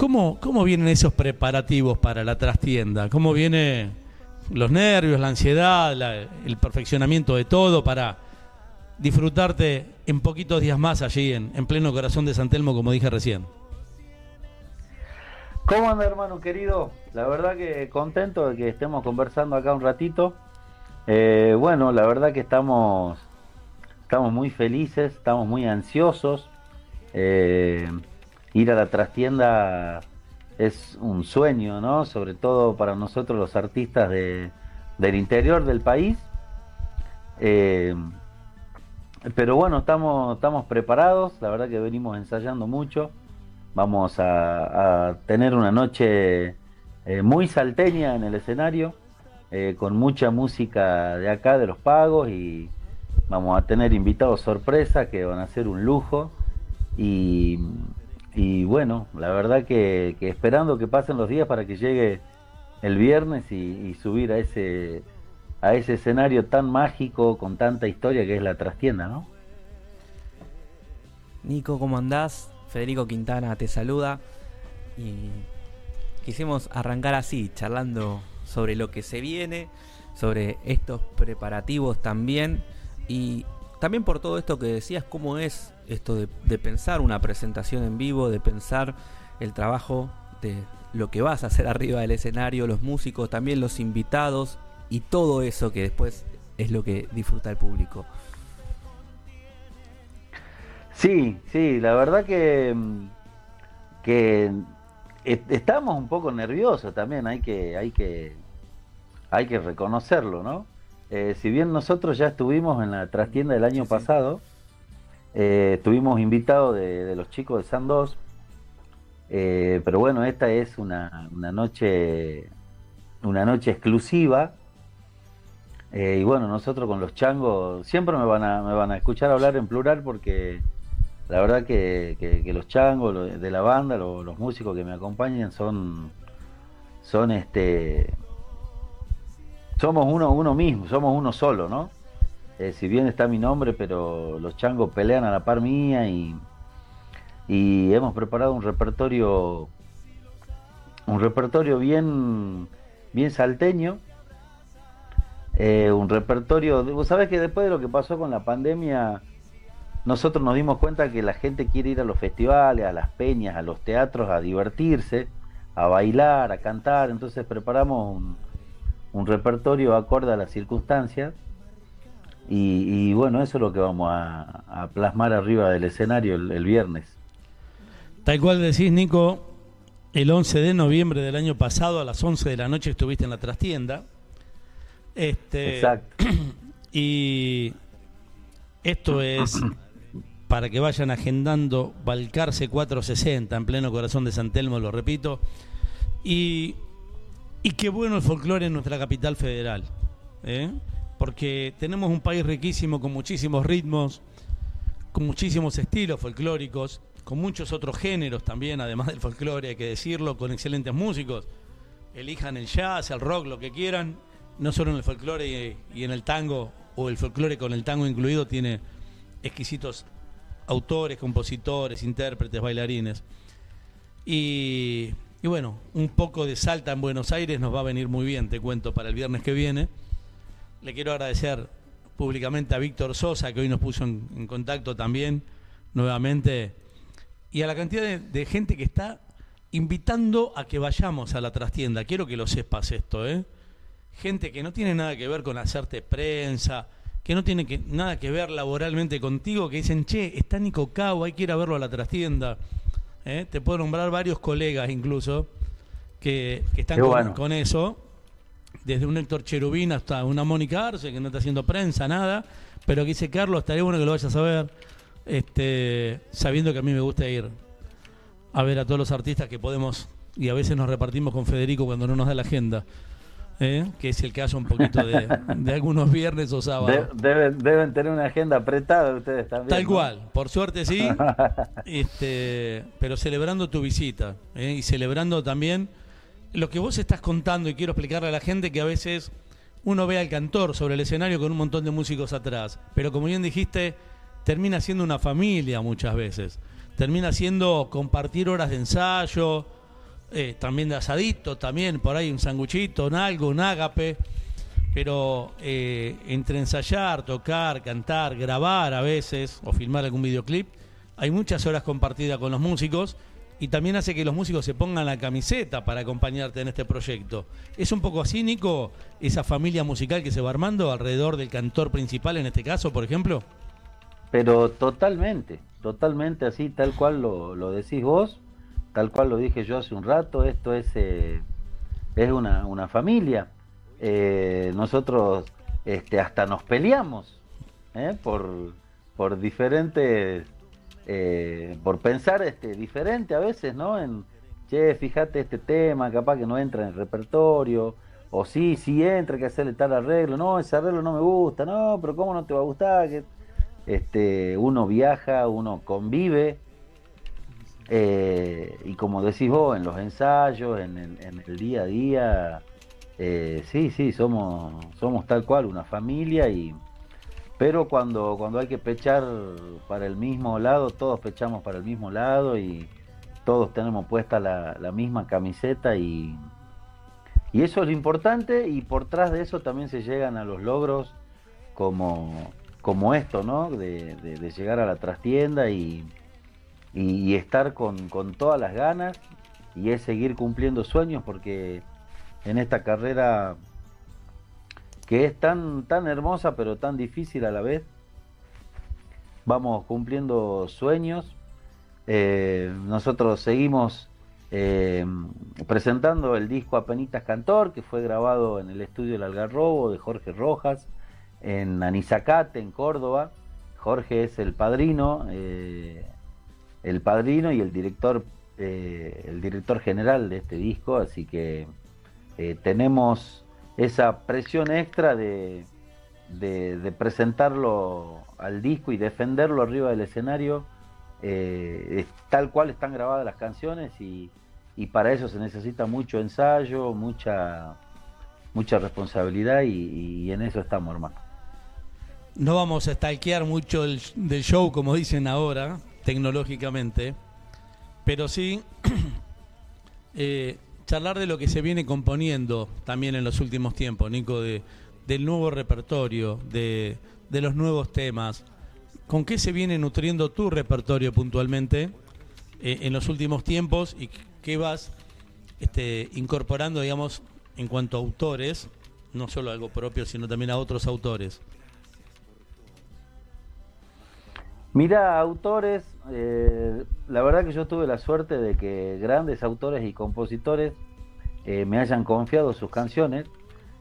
¿Cómo, ¿Cómo vienen esos preparativos para la trastienda? ¿Cómo vienen los nervios, la ansiedad, el perfeccionamiento de todo para disfrutarte en poquitos días más allí en, en pleno corazón de San Telmo, como dije recién? ¿Cómo anda, hermano querido? La verdad que contento de que estemos conversando acá un ratito. Eh, bueno, la verdad que estamos, estamos muy felices, estamos muy ansiosos. Eh, ir a la trastienda es un sueño, ¿no? Sobre todo para nosotros los artistas de- del interior del país. Eh, pero bueno, estamos, estamos preparados, la verdad que venimos ensayando mucho. Vamos a, a tener una noche eh, muy salteña en el escenario, eh, con mucha música de acá, de los pagos, y vamos a tener invitados sorpresa que van a ser un lujo. Y, y bueno, la verdad que, que esperando que pasen los días para que llegue el viernes y, subir a ese, a ese escenario tan mágico, con tanta historia que es la trastienda, ¿no? Nico, ¿cómo andás? Federico Quintana te saluda. Y quisimos arrancar así, charlando sobre lo que se viene, sobre estos preparativos también. Y también por todo esto que decías, cómo es esto de, pensar una presentación en vivo, de pensar el trabajo de lo que vas a hacer <laughs> arriba del escenario, los músicos, también los invitados y todo eso que después es lo que disfruta el público. Sí, sí, la verdad que, mm, que est- estamos un poco nerviosos también, hay que, hay que, hay que reconocerlo, ¿no? Eh, si bien nosotros ya estuvimos en la trastienda del año pasado, eh, estuvimos invitados de, de los chicos de San 2, eh, pero bueno, esta es una, una noche, una noche exclusiva. Eh, y bueno, nosotros con los changos siempre me van a, me van a escuchar hablar en plural porque la verdad que, que- que los changos de la banda, lo- los músicos que me acompañan son, son este, somos uno, uno mismo, somos uno solo, ¿no? Eh, si bien está mi nombre, pero los changos pelean a la par mía y, y hemos preparado un repertorio, un repertorio bien, bien salteño. eh, un repertorio. Vos sabés que después de lo que pasó con la pandemia, nosotros nos dimos cuenta que la gente quiere ir a los festivales, a las peñas, a los teatros, a divertirse, a bailar, a cantar. Entonces preparamos un, un repertorio acorde a las circunstancias. Y, y bueno, eso es lo que vamos a, a plasmar arriba del escenario el, el viernes. Tal cual decís, Nico, el 11 de noviembre del año pasado a las 11 de la noche estuviste en la trastienda. Este, Exacto. <clears throat> Y esto es <clears throat> para que vayan agendando Balcarce 460 en pleno corazón de San Telmo, lo repito. Y, y qué bueno el folclore en nuestra capital federal. ¿eh? Porque tenemos un país riquísimo con muchísimos ritmos, con muchísimos estilos folclóricos, con muchos otros géneros también, además del folclore, hay que decirlo, con excelentes músicos. Elijan el jazz, el rock, lo que quieran. No solo en el folclore y, y en el tango, o el folclore con el tango incluido, tiene exquisitos autores, compositores, intérpretes, bailarines. Y, y bueno, un poco de Salta en Buenos Aires nos va a venir muy bien, te cuento, para el viernes que viene. Le quiero agradecer públicamente a Víctor Sosa, que hoy nos puso en, contacto también, nuevamente, y a la cantidad de, gente que está invitando a que vayamos a la trastienda. Quiero que lo sepas esto, ¿eh? Gente que no tiene nada que ver con hacerte prensa, que no tiene que, nada que ver laboralmente contigo, que dicen, che, está Nico Cabo, hay que ir a verlo a la trastienda. ¿Eh? Te puedo nombrar varios colegas incluso que, que están con eso, desde un Héctor Cherubín hasta una Mónica Arce, que no está haciendo prensa, nada, pero que dice, Carlos, estaría bueno que lo vayas a ver, este, sabiendo que a mí me gusta ir a ver a todos los artistas que podemos, y a veces nos repartimos con Federico cuando no nos da la agenda. ¿Eh? que es el caso un poquito de, de algunos viernes o sábados. deben, deben tener una agenda apretada ustedes también. Tal ¿no? cual, por suerte sí, <laughs> este, pero celebrando tu visita ¿eh? y celebrando también lo que vos estás contando y quiero explicarle a la gente que a veces uno ve al cantor sobre el escenario con un montón de músicos atrás, pero como bien dijiste, termina siendo una familia muchas veces, termina siendo compartir horas de ensayo, eh, también de asadito, también por ahí un sanguchito, un algo, un ágape, pero eh, entre ensayar, tocar, cantar, grabar a veces o filmar algún videoclip, hay muchas horas compartidas con los músicos y también hace que los músicos se pongan la camiseta para acompañarte en este proyecto. ¿Es un poco así, Nico, esa familia musical que se va armando alrededor del cantor principal en este caso, por ejemplo? Pero totalmente, totalmente así, tal cual lo, lo decís vos, tal cual lo dije yo hace un rato, esto es, eh, es una, una familia. Eh, nosotros este, hasta nos peleamos ¿eh? por, por diferentes, por pensar este, diferente a veces, ¿no? En, che, fíjate este tema, capaz que no entra en el repertorio, o sí, sí entra, hay que hacerle tal arreglo, no, ese arreglo no me gusta, no, pero ¿cómo no te va a gustar? Este, uno viaja, uno convive, eh, y como decís vos, en los ensayos, en el, día a día, eh, sí, sí, somos, somos tal cual, una familia, y pero cuando, cuando hay que pechar para el mismo lado, todos pechamos para el mismo lado y todos tenemos puesta la, misma camiseta y, y eso es lo importante y por tras de eso también se llegan a los logros como, como esto, ¿no? De- de llegar a la trastienda y, y- estar con, con todas las ganas y es seguir cumpliendo sueños porque en esta carrera que es tan, tan hermosa pero tan difícil a la vez, vamos cumpliendo sueños. Eh, nosotros seguimos eh, presentando el disco Apenitas Cantor, que fue grabado en el estudio El Algarrobo de Jorge Rojas, en Anizacate, en Córdoba. Jorge es el padrino, eh, el padrino y el director, eh, el director general de este disco, así que eh, tenemos esa presión extra de, de- presentarlo al disco y defenderlo arriba del escenario, eh, tal cual están grabadas las canciones y, y para eso se necesita mucho ensayo, mucha, mucha responsabilidad y, y en eso estamos, hermano. No vamos a stalkear mucho el- del show, como dicen ahora, tecnológicamente, pero sí <clears throat> eh, charlar de lo que se viene componiendo también en los últimos tiempos, Nico, de, del nuevo repertorio, de, de los nuevos temas. ¿Con qué se viene nutriendo tu repertorio puntualmente eh, en los últimos tiempos y qué vas este, incorporando, digamos, en cuanto a autores, no solo algo propio, sino también a otros autores? Mira, autores, eh, la verdad que yo tuve la suerte de que grandes autores y compositores eh, me hayan confiado sus canciones.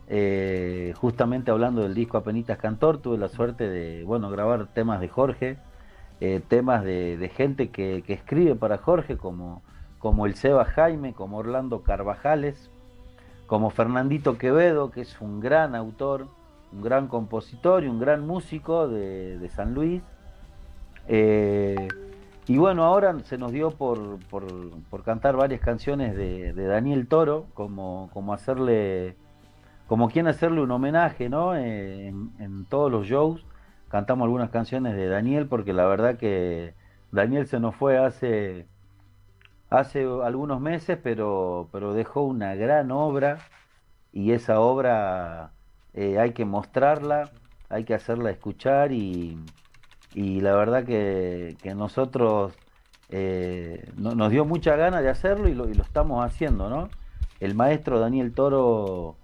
Eh, justamente hablando del disco Apenitas Cantor, tuve la suerte de bueno grabar temas de Jorge, temas de, gente que, escribe para Jorge, como, como el Seba Jaime, como Orlando Carvajales, como Fernandito Quevedo, que es un gran autor, un gran compositor y un gran músico de San Luis. Eh, y bueno, ahora se nos dio por, por, cantar varias canciones de, Daniel Toro, como, como hacerle, como quien hacerle un homenaje, ¿no? Eh, en, en todos los shows cantamos algunas canciones de Daniel, porque la verdad que Daniel se nos fue hace, hace algunos meses, pero, pero dejó una gran obra y esa obra eh, hay que mostrarla, hay que hacerla escuchar y, y la verdad que, nosotros eh, no- nos dio mucha gana de hacerlo y lo, y lo estamos haciendo, ¿no? El maestro Daniel Toro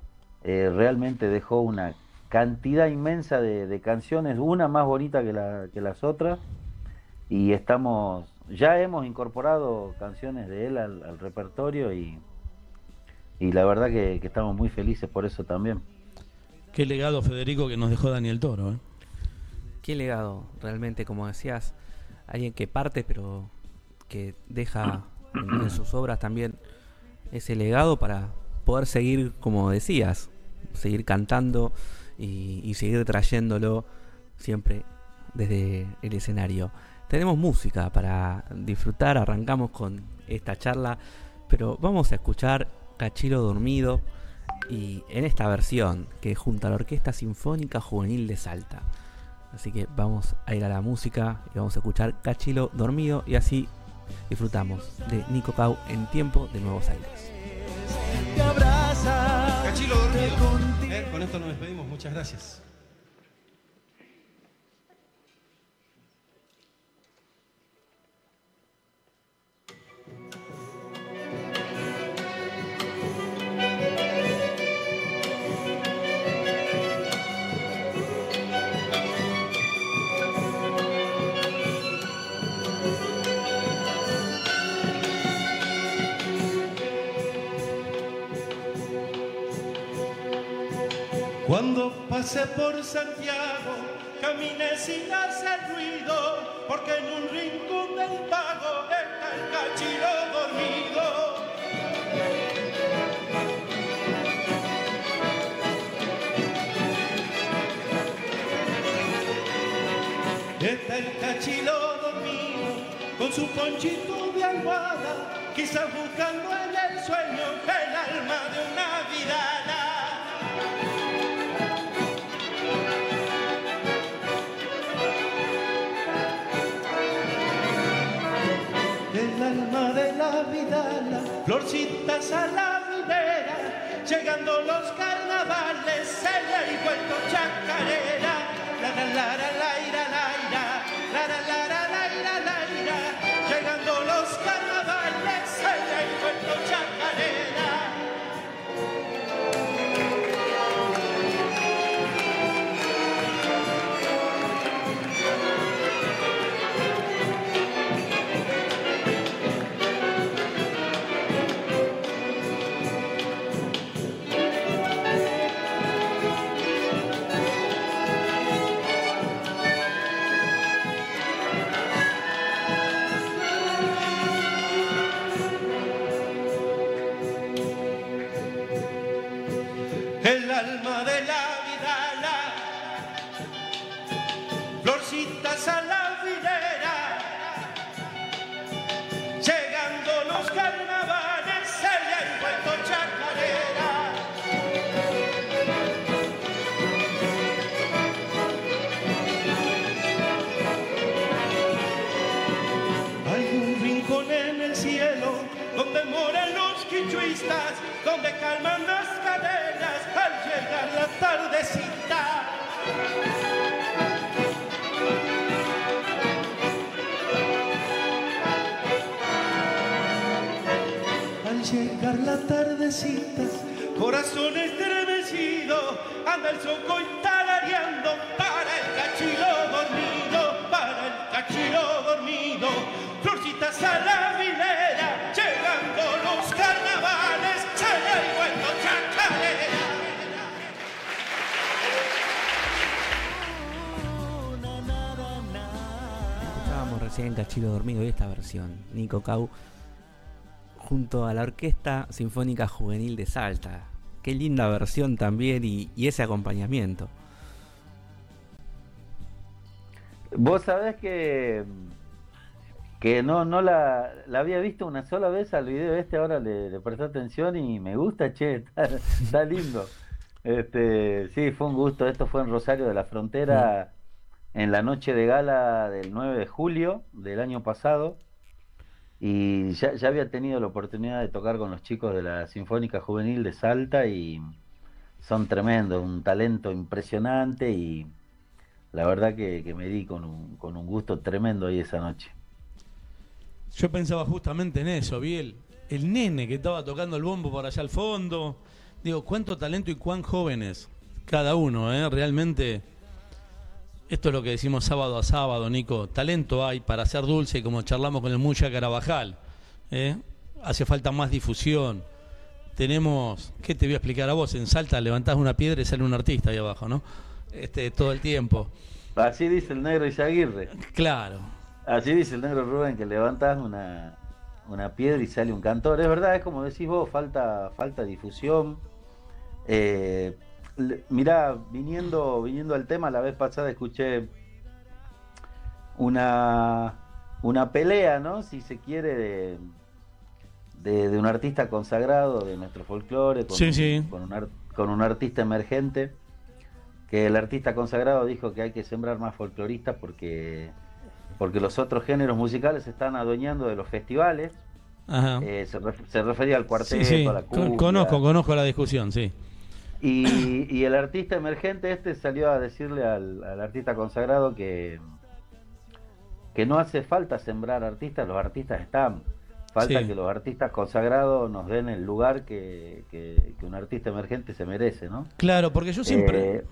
eh, realmente dejó una cantidad inmensa de, canciones, una más bonita que, la- que las otras, y estamos, ya hemos incorporado canciones de él al, al repertorio y, y la verdad que, que estamos muy felices por eso también. Qué legado, Federico, que nos dejó Daniel Toro. ¿eh? Qué legado, realmente, como decías, alguien que parte, pero que deja en, sus obras también ese legado para poder seguir, como decías, seguir cantando y, seguir trayéndolo siempre desde el escenario. Tenemos música para disfrutar, arrancamos con esta charla, pero vamos a escuchar Cachilo Dormido y en esta versión que es junto a la Orquesta Sinfónica Juvenil de Salta. Así que vamos a ir a la música y vamos a escuchar Cachilo Dormido y así disfrutamos de Nico Cau en tiempo de Nuevos Aires. te abraza. Cachilo dormido. Eh, con esto nos despedimos. Muchas gracias. Cuando pasé por Santiago, caminé sin hacer ruido, porque en un rincón del pago está el cachilo dormido. Está el cachilo dormido, con su ponchito de almohada, quizás buscando en el sueño el alma de una vidala. De la vidala, florcitas a la minera, llegando los carnavales, se le ha vuelto chacarera. La la la la la ira, la ira, la la la la la llegando los carnavales, se le ha vuelto chacarera. Nico Cau, junto a la Orquesta Sinfónica Juvenil de Salta. Qué linda versión también y, y ese acompañamiento. Vos sabés que que no no la, la había visto una sola vez al video este, ahora le, le presté atención y me gusta, che, <laughs> está, está lindo. Este, sí, fue un gusto. Esto fue en Rosario de la Frontera en la noche de gala del 9 de julio del año pasado. Y ya, ya había tenido la oportunidad de tocar con los chicos de la Sinfónica Juvenil de Salta y son tremendos, un talento impresionante y la verdad que, me di con un, con un gusto tremendo ahí esa noche. Yo pensaba justamente en eso, vi el nene que estaba tocando el bombo por allá al fondo. Digo, cuánto talento y cuán jóvenes cada uno, ¿eh? Realmente, esto es lo que decimos sábado a sábado, Nico. Talento hay para ser dulce, como charlamos con el Mucha Carabajal. ¿eh? Hace falta más difusión. Tenemos, ¿qué te voy a explicar a vos? En Salta levantás una piedra y sale un artista ahí abajo, ¿no? Este, todo el tiempo. Así dice el negro Isaguirre. Claro. Así dice el negro Rubén, que levantas una, una piedra y sale un cantor. Es verdad, es como decís vos, falta, falta difusión. Eh, mirá, viniendo, viniendo al tema, la vez pasada escuché una, una pelea, ¿no? Si se quiere, de, de, de un artista consagrado de nuestro folclore, con, Sí, un- sí. con un ar- con un artista emergente, que el artista consagrado dijo que hay que sembrar más folcloristas porque, porque los otros géneros musicales se están adueñando de los festivales. Ajá. Eh, se, ref- se refería al cuarteto, Sí, a la cumbia. Conozco, conozco la discusión, sí. Y, y el artista emergente este salió a decirle al, al artista consagrado que, que no hace falta sembrar artistas, los artistas están. Falta Sí. que los artistas consagrados nos den el lugar que, que- que un artista emergente se merece, ¿no? Claro, porque yo siempre, Eh,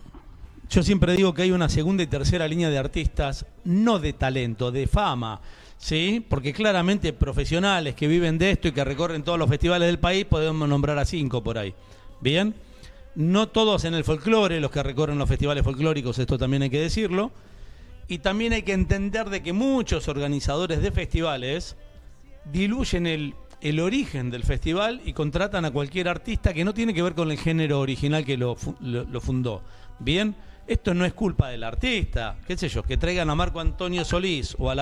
yo siempre digo que hay una segunda y tercera línea de artistas, no de talento, de fama, ¿sí? Porque claramente profesionales que viven de esto y que recorren todos los festivales del país, podemos nombrar a cinco por ahí. ¿Bien? No todos en el folclore, los que recorren los festivales folclóricos, esto también hay que decirlo. Y también hay que entender de que muchos organizadores de festivales diluyen el, el origen del festival y contratan a cualquier artista que no tiene que ver con el género original que lo, lo- fundó. Bien, esto no es culpa del artista, qué sé yo, que traigan a Marco Antonio Solís o a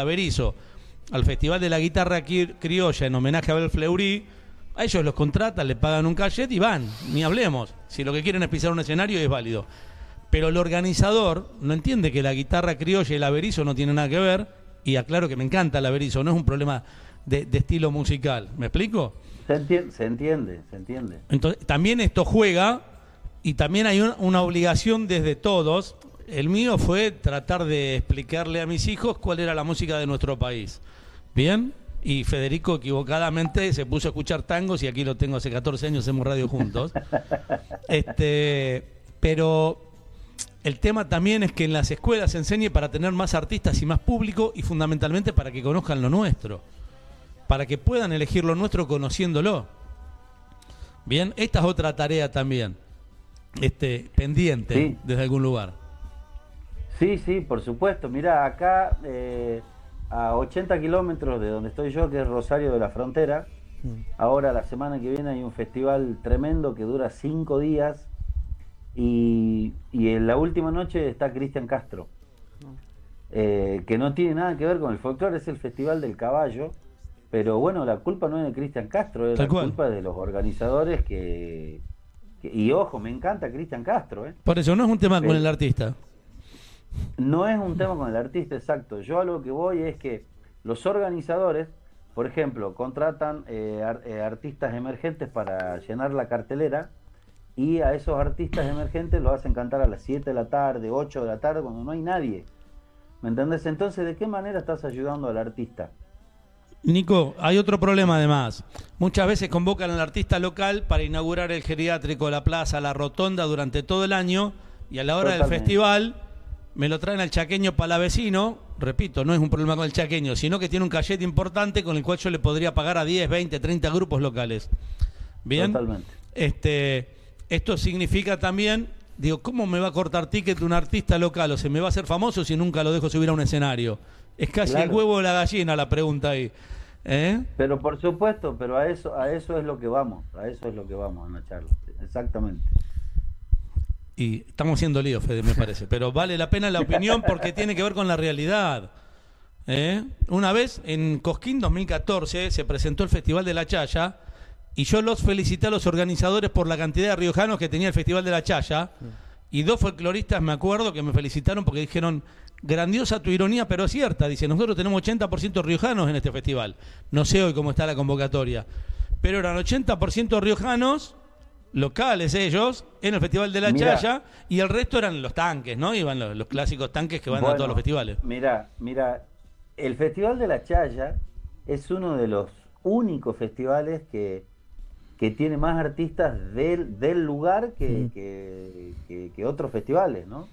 al Festival de la Guitarra Criolla en homenaje a Abel Fleury, a ellos los contratan, le pagan un cachet y van, ni hablemos. Si lo que quieren es pisar un escenario es válido. Pero el organizador no entiende que la guitarra criolla y el averizo no tienen nada que ver. Y aclaro que me encanta el averizo, no es un problema de, de estilo musical. ¿Me explico? se, entiende, se entiende, se entiende. Entonces, también esto juega y también hay un- una obligación desde todos. El mío fue tratar de explicarle a mis hijos cuál era la música de nuestro país. ¿Bien? Y Federico equivocadamente se puso a escuchar tangos y aquí lo tengo hace 14 años, hacemos radio juntos. <laughs> Este, pero el tema también es que en las escuelas se enseñe para tener más artistas y más público y fundamentalmente para que conozcan lo nuestro, para que puedan elegir lo nuestro conociéndolo. Bien, esta es otra tarea también, este, pendiente Sí. desde algún lugar. Sí, sí, por supuesto. Mira, acá eh, a 80 kilómetros de donde estoy yo, que es Rosario de la Frontera, ahora la semana que viene hay un festival tremendo que dura cinco días y, y en la última noche está Cristian Castro, eh, que no tiene nada que ver con el folclore, es el Festival del Caballo, pero bueno, la culpa no es de Cristian Castro, es Tal la cual. culpa de los organizadores que... que- y ojo, me encanta Cristian Castro, ¿eh? Por eso no es un tema con Sí. el artista. No es un tema con el artista, exacto. Yo a lo que voy es que los organizadores por ejemplo, contratan eh, ar- eh, artistas emergentes para llenar la cartelera y a esos artistas emergentes los hacen cantar a las 7 de la tarde, 8 de la tarde, cuando no hay nadie. ¿Me entendés? Entonces, ¿de qué manera estás ayudando al artista? Nico, hay otro problema además. Muchas veces convocan al artista local para inaugurar el geriátrico, la plaza, la rotonda durante todo el año y a la hora del festival me lo traen al chaqueño palavecino. Repito, no es un problema con el chaqueño, sino que tiene un cachete importante con el cual yo le podría pagar a 10, 20, 30 grupos locales. Bien. Totalmente. Este, esto significa también, digo, ¿cómo me va a cortar ticket un artista local o se me va a hacer famoso si nunca lo dejo subir a un escenario? Es casi el huevo de la gallina la pregunta ahí. ¿Eh? Pero por supuesto, pero a eso, a eso es lo que vamos, a eso es lo que vamos en la charla. Exactamente. Y estamos haciendo lío, Fede, me parece. Pero vale la pena la opinión porque tiene que ver con la realidad. ¿Eh? Una vez, en Cosquín 2014, se presentó el Festival de la Chaya y yo los felicité a los organizadores por la cantidad de riojanos que tenía el Festival de la Chaya. Y dos folcloristas, me acuerdo, que me felicitaron porque dijeron, grandiosa tu ironía, pero cierta. Dice, nosotros tenemos 80% riojanos en este festival. No sé hoy cómo está la convocatoria. Pero eran 80% riojanos, locales ellos, en el Festival de la Mira. Chaya, y el resto eran los tanques, ¿no? Iban los, los clásicos tanques que van a todos los festivales. Mira, mira, el Festival de la Chaya es uno de los únicos festivales que, que tiene más artistas del, del lugar que, que, que- que otros festivales, ¿no?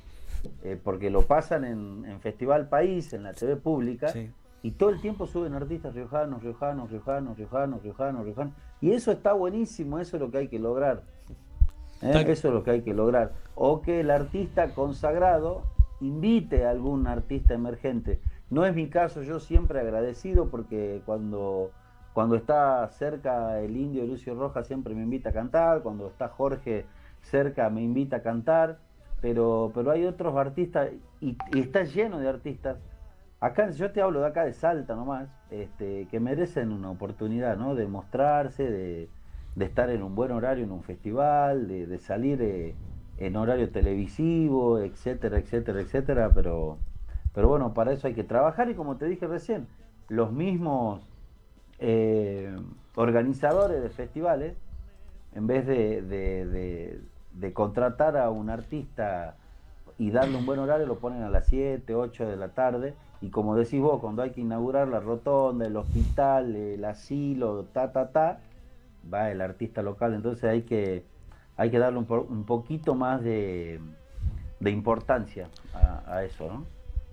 Eh, porque lo pasan en, en Festival País, en la TV pública, y todo el tiempo suben artistas riojanos, riojanos, riojanos, riojanos, riojanos, riojanos. Y eso está buenísimo, eso es lo que hay que lograr. ¿eh? Eso es lo que hay que lograr. O que el artista consagrado invite a algún artista emergente. No es mi caso, yo siempre agradecido porque cuando, cuando está cerca el indio Lucio Rojas siempre me invita a cantar, cuando está Jorge cerca me invita a cantar, pero, pero hay otros artistas y, y está lleno de artistas. Acá, yo te hablo de acá de Salta nomás, este, que merecen una oportunidad, ¿no? De mostrarse, de, estar en un buen horario en un festival, de, salir eh, en horario televisivo, etcétera, etcétera, etcétera, pero, pero bueno, para eso hay que trabajar y como te dije recién, los mismos eh, organizadores de festivales, en vez de contratar a un artista y darle un buen horario, lo ponen a las 7, 8 de la tarde. Y como decís vos, cuando hay que inaugurar la rotonda, el hospital, el asilo, ta, ta, ta, va el artista local. Entonces hay que, hay que darle un, po- un poquito más de, de importancia a, a eso, ¿no?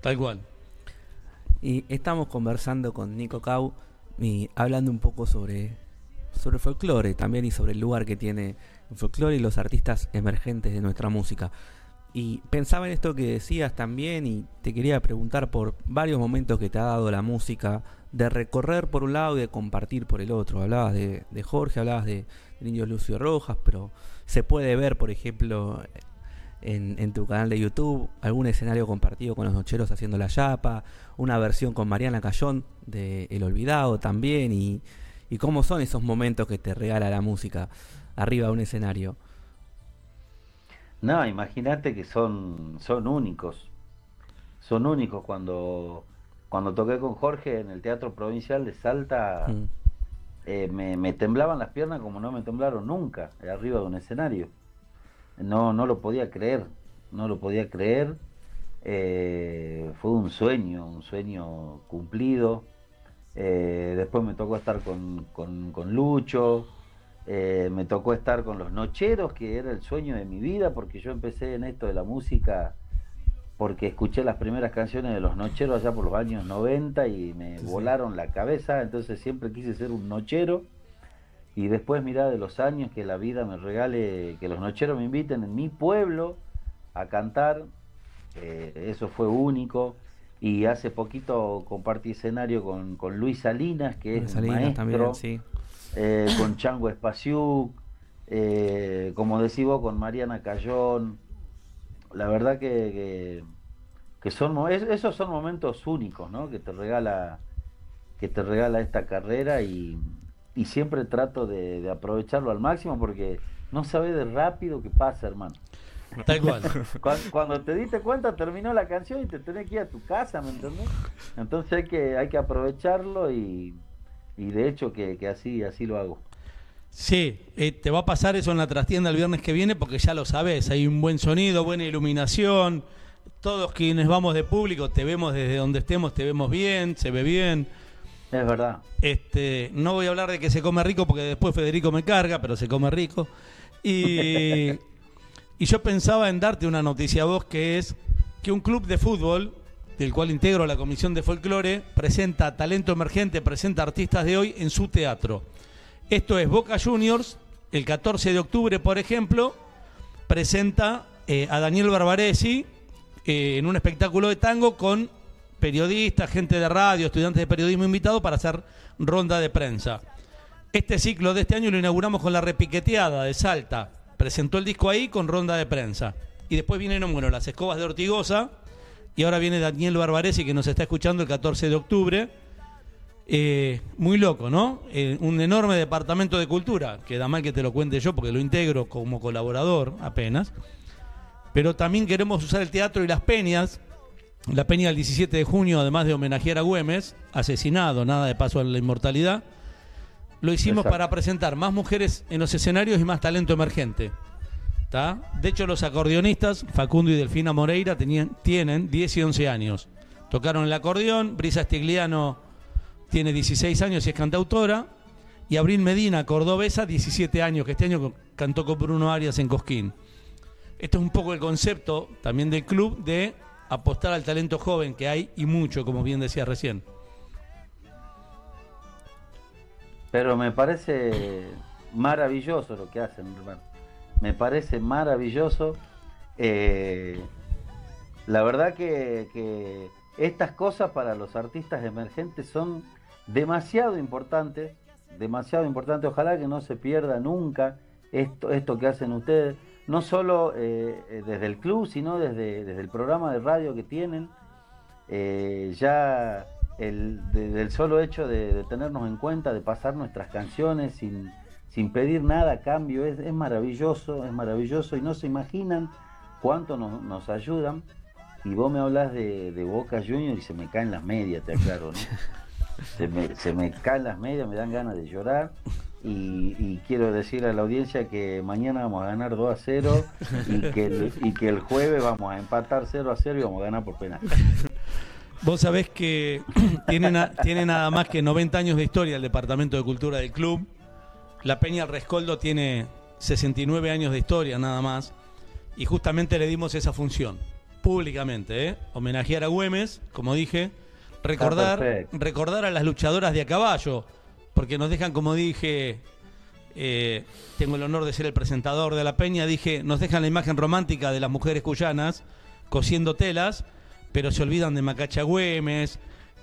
Tal cual. Y estamos conversando con Nico Cau y hablando un poco sobre, sobre folclore también y sobre el lugar que tiene el folclore y los artistas emergentes de nuestra música. Y pensaba en esto que decías también y te quería preguntar por varios momentos que te ha dado la música de recorrer por un lado y de compartir por el otro. Hablabas de, de Jorge, hablabas de, Indio Lucio Rojas, pero se puede ver, por ejemplo, en, en tu canal de YouTube algún escenario compartido con los nocheros haciendo la yapa, una versión con Mariana Cayón de El Olvidado también, y, y cómo son esos momentos que te regala la música arriba de un escenario. No, imagínate que son, son únicos. Son únicos. Cuando, cuando toqué con Jorge en el Teatro Provincial de Salta, Mm. eh, me, me temblaban las piernas como no me temblaron nunca, arriba de un escenario. No, no lo podía creer, no lo podía creer. Eh, fue un sueño, un sueño cumplido. Eh, después me tocó estar con, con- con Lucho, eh, me tocó estar con los Nocheros, que era el sueño de mi vida, porque yo empecé en esto de la música porque escuché las primeras canciones de los Nocheros allá por los años 90 y me volaron la cabeza, entonces siempre quise ser un Nochero. Y después, mirá, de los años que la vida me regale, que los Nocheros me inviten en mi pueblo a cantar, eh, eso fue único. Y hace poquito compartí escenario con, con Luis Salinas, que Luis es Salinas maestro, también, sí. Eh, con Chango Espaciuc, eh, como decís vos, con Mariana Cayón. La verdad que, que, que son esos son momentos únicos, ¿no? Que te regala que te regala esta carrera y, y siempre trato de, de aprovecharlo al máximo porque no sabes de rápido que pasa, hermano. Tal cual. <laughs> Cuando, cuando te diste cuenta terminó la canción y te tenés que ir a tu casa, ¿me entendés? Entonces hay que, hay que aprovecharlo y, y de hecho que, que así, así lo hago. Sí, eh, te va a pasar eso en la trastienda el viernes que viene porque ya lo sabes, hay un buen sonido, buena iluminación, todos quienes vamos de público te vemos desde donde estemos, te vemos bien, se ve bien. Es verdad. Este, no voy a hablar de que se come rico porque después Federico me carga, pero se come rico. Y, <laughs> y yo pensaba en darte una noticia a vos que es que un club de fútbol, del cual integro la comisión de folclore, presenta talento emergente, presenta artistas de hoy en su teatro. Esto es Boca Juniors, el 14 de octubre, por ejemplo, presenta eh, a Daniel Barbaresi eh, en un espectáculo de tango con periodistas, gente de radio, estudiantes de periodismo invitados para hacer ronda de prensa. Este ciclo de este año lo inauguramos con la repiqueteada de Salta. Presentó el disco ahí con ronda de prensa. Y después vinieron, bueno, las escobas de Ortigosa. Y ahora viene Daniel Barbaresi que nos está escuchando el 14 de octubre. Eh, muy loco, ¿no? Eh, un enorme departamento de cultura, que da mal que te lo cuente yo porque lo integro como colaborador apenas. Pero también queremos usar el teatro y las peñas. La peña del 17 de junio, además de homenajear a Güemes, asesinado, nada de paso a la inmortalidad, lo hicimos Exacto. para presentar más mujeres en los escenarios y más talento emergente. De hecho, los acordeonistas, Facundo y Delfina Moreira, tienen 10 y 11 años. Tocaron el acordeón, Brisa Stigliano tiene 16 años y es cantautora, y Abril Medina, cordobesa, 17 años, que este año cantó con Bruno Arias en Cosquín. Esto es un poco el concepto también del club de apostar al talento joven que hay y mucho, como bien decía recién. Pero me parece maravilloso lo que hacen, hermano. Me parece maravilloso. Eh, la verdad que, que estas cosas para los artistas emergentes son demasiado importantes, demasiado importantes. Ojalá que no se pierda nunca esto, esto que hacen ustedes, no solo eh, desde el club, sino desde, desde el programa de radio que tienen. Eh, ya el, de- del solo hecho de, de tenernos en cuenta, de pasar nuestras canciones sin, sin pedir nada a cambio, es, es maravilloso, es maravilloso y no se imaginan cuánto nos, nos ayudan. Y vos me hablas de, de Boca Junior y se me caen las medias, te aclaro, ¿no? <laughs> Se me, se me caen las medias, me dan ganas de llorar. Y, y quiero decirle a la audiencia que mañana vamos a ganar 2 a 0 y que, el, y que el jueves vamos a empatar 0 a 0 y vamos a ganar por penal. Vos sabés que <clears throat> tiene, na- tiene nada más que 90 años de historia el Departamento de Cultura del club. La Peña El Rescoldo tiene 69 años de historia nada más. Y justamente le dimos esa función, públicamente, ¿eh? Homenajear a Güemes, como dije, recordar, perfecto. recordar a las luchadoras de a caballo, porque nos dejan, como dije, eh, tengo el honor de ser el presentador de la Peña, dije, nos dejan la imagen romántica de las mujeres cuyanas cosiendo telas, pero se olvidan de Macacha Güemes,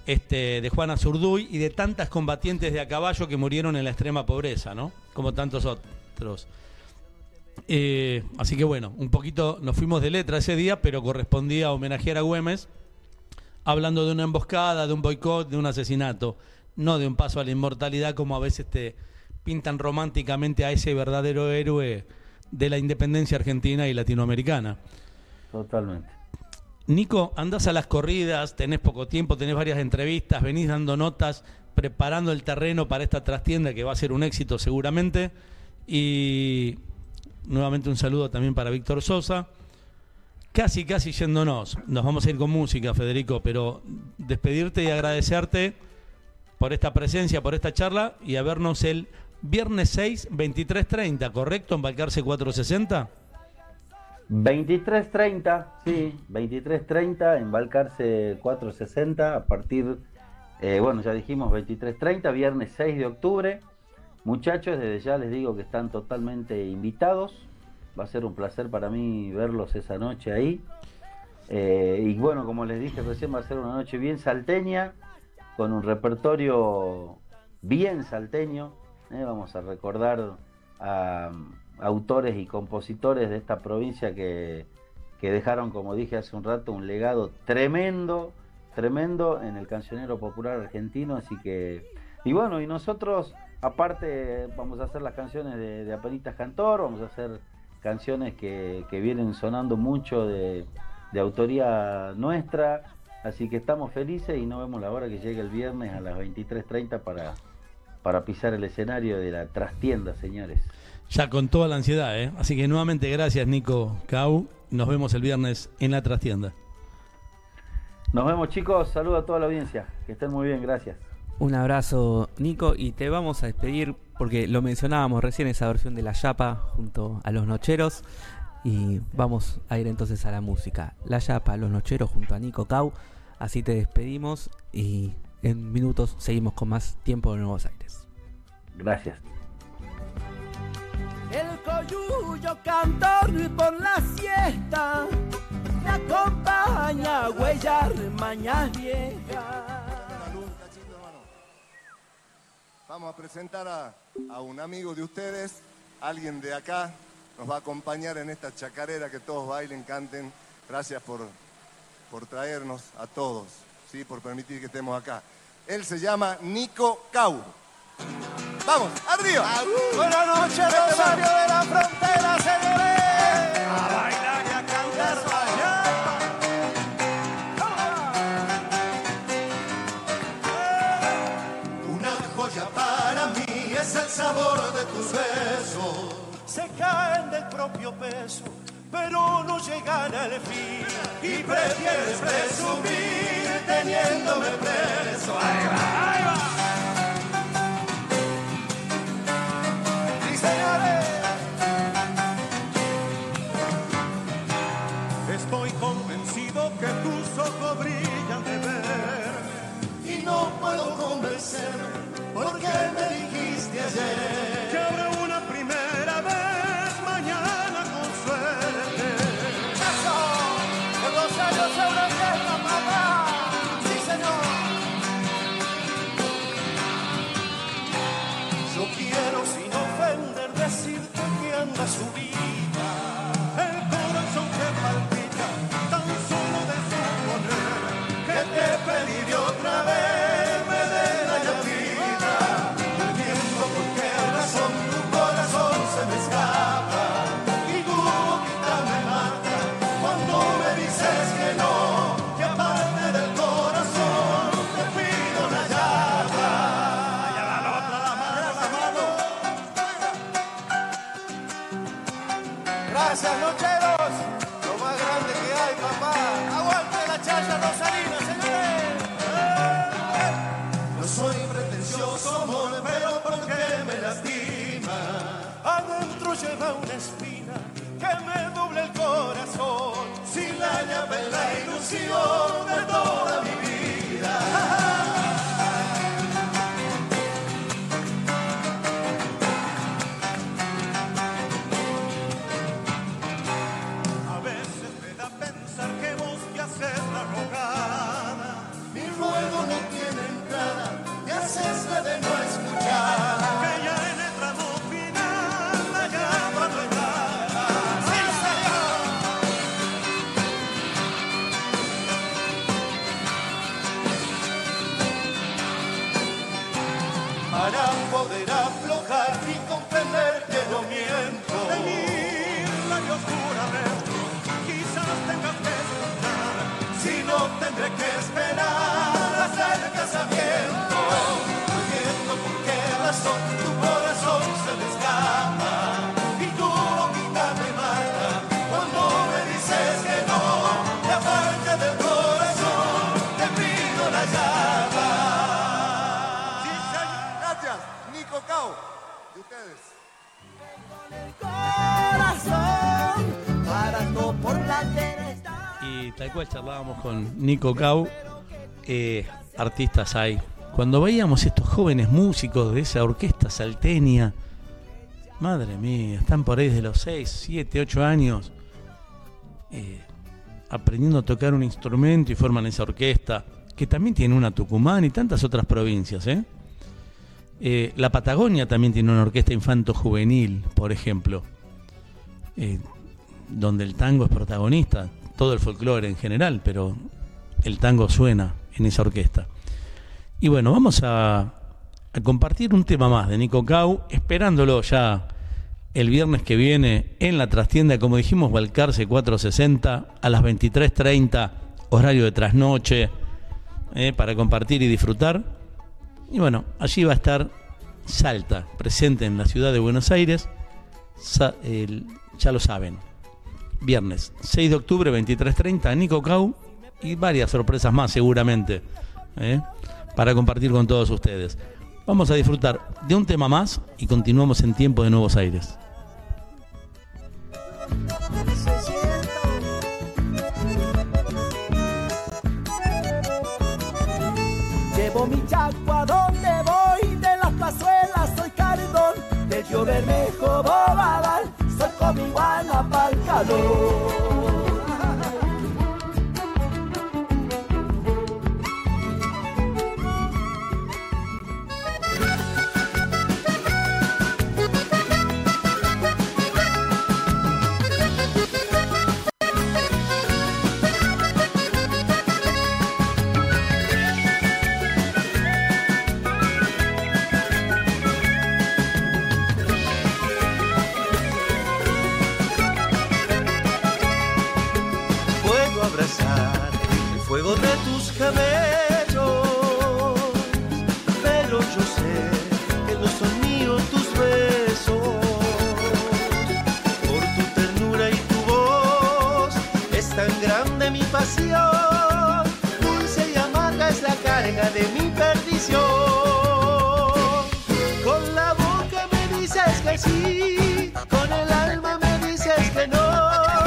este, de Juana Zurduy y de tantas combatientes de a caballo que murieron en la extrema pobreza, ¿no? Como tantos otros. Eh, así que bueno, un poquito nos fuimos de letra ese día, pero correspondía homenajear a Güemes, hablando de una emboscada, de un boicot, de un asesinato, no de un paso a la inmortalidad como a veces te pintan románticamente a ese verdadero héroe de la independencia argentina y latinoamericana. Totalmente. Nico, andás a las corridas, tenés poco tiempo, tenés varias entrevistas, venís dando notas, preparando el terreno para esta trastienda que va a ser un éxito seguramente. Y nuevamente un saludo también para Víctor Sosa. Casi, casi yéndonos. Nos vamos a ir con música, Federico, pero despedirte y agradecerte por esta presencia, por esta charla y a vernos el viernes 6, 23.30, ¿correcto? En Balcarce 460. 23.30, sí, 23.30, embarcarse 460 a partir, eh, bueno, ya dijimos 23.30, viernes 6 de octubre. Muchachos, desde ya les digo que están totalmente invitados. Va a ser un placer para mí verlos esa noche ahí. Eh, y bueno, como les dije recién, va a ser una noche bien salteña, con un repertorio bien salteño. eh, Vamos a recordar a autores y compositores de esta provincia que, que dejaron, como dije hace un rato, un legado tremendo, tremendo en el cancionero popular argentino. Así que, y bueno, y nosotros, aparte, vamos a hacer las canciones de, de Cantor, vamos a hacer canciones que, que vienen sonando mucho de, de autoría nuestra. Así que estamos felices y no vemos la hora que llegue el viernes a las 23.30 para, para pisar el escenario de la trastienda, señores. Ya con toda la ansiedad, ¿eh? Así que nuevamente gracias, Nico Cau. Nos vemos el viernes en la trastienda. Nos vemos chicos, saludo a toda la audiencia, que estén muy bien, gracias. Un abrazo, Nico, y te vamos a despedir porque lo mencionábamos recién esa versión de La Yapa junto a los Nocheros. Y vamos a ir entonces a la música. La Yapa, los Nocheros junto a Nico Cau. Así te despedimos y en minutos seguimos con más tiempo de Nuevos Aires. Gracias. El coyuyo cantor por la siesta me acompaña a huellar mañana vieja. Vamos a presentar a, a un amigo de ustedes, alguien de acá, nos va a acompañar en esta chacarera que todos bailen, canten. Gracias por, por traernos a todos, ¿sí? por permitir que estemos acá. Él se llama Nico Cau. Vamos, Buenas noches, Rosario de la Frontera, señores. A bailar y a cantar Una joya para mí es el sabor de tus besos. se caen del propio peso, pero no llegan al fin. Y prefieres presumir teniéndome preso. Ahí va, ahí va. Convencerme porque me dijiste ayer Lleva una espina que me doble el corazón. Si la llave la ilusión de toda mi vida. Tendré que esperar hasta el casamiento. No entiendo por qué razón tu corazón se me y tu boquita me mata cuando me dices que no. Y aparte del corazón te pido la llama. Gracias, Nico Cao. Y ustedes. La. Y tal cual charlábamos con Nico Cau, eh, artistas hay. Cuando veíamos estos jóvenes músicos de esa orquesta salteña, madre mía, están por ahí desde los 6, 7, 8 años, eh, aprendiendo a tocar un instrumento y forman esa orquesta, que también tiene una Tucumán y tantas otras provincias. ¿eh? Eh, la Patagonia también tiene una orquesta infanto-juvenil, por ejemplo, donde el tango es protagonista, todo el folclore en general, pero el tango suena en esa orquesta. Y bueno, vamos a, compartir un tema más de Nico Cau, esperándolo ya el viernes que viene en la trastienda, como dijimos, Balcarce 460 a las 23.30, horario de trasnoche, eh, para compartir y disfrutar. Y bueno, allí va a estar Salta, presente en la ciudad de Buenos Aires. Ya lo saben. Viernes 6 de octubre, 23.30, Nico Cau y varias sorpresas más seguramente ¿eh? para compartir con todos ustedes. Vamos a disfrutar de un tema más y continuamos en tiempo de Nuevos Aires. Llevo mi chaco donde voy, de las plazuelas soy cardón, del Bermejo Bobadal, pa'l de tus cabellos, pero yo sé que no son míos tus besos. Por tu ternura y tu voz es tan grande mi pasión, dulce y amarga es la carga de mi perdición. Con la boca me dices que sí, con el alma me dices que no.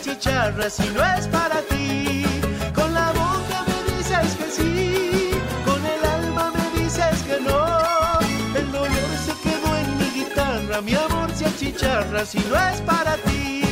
Achicharra si no es para ti. Con la boca me dices que sí, con el alma me dices que no. El dolor se quedó en mi guitarra, mi amor se achicharra si no es para ti.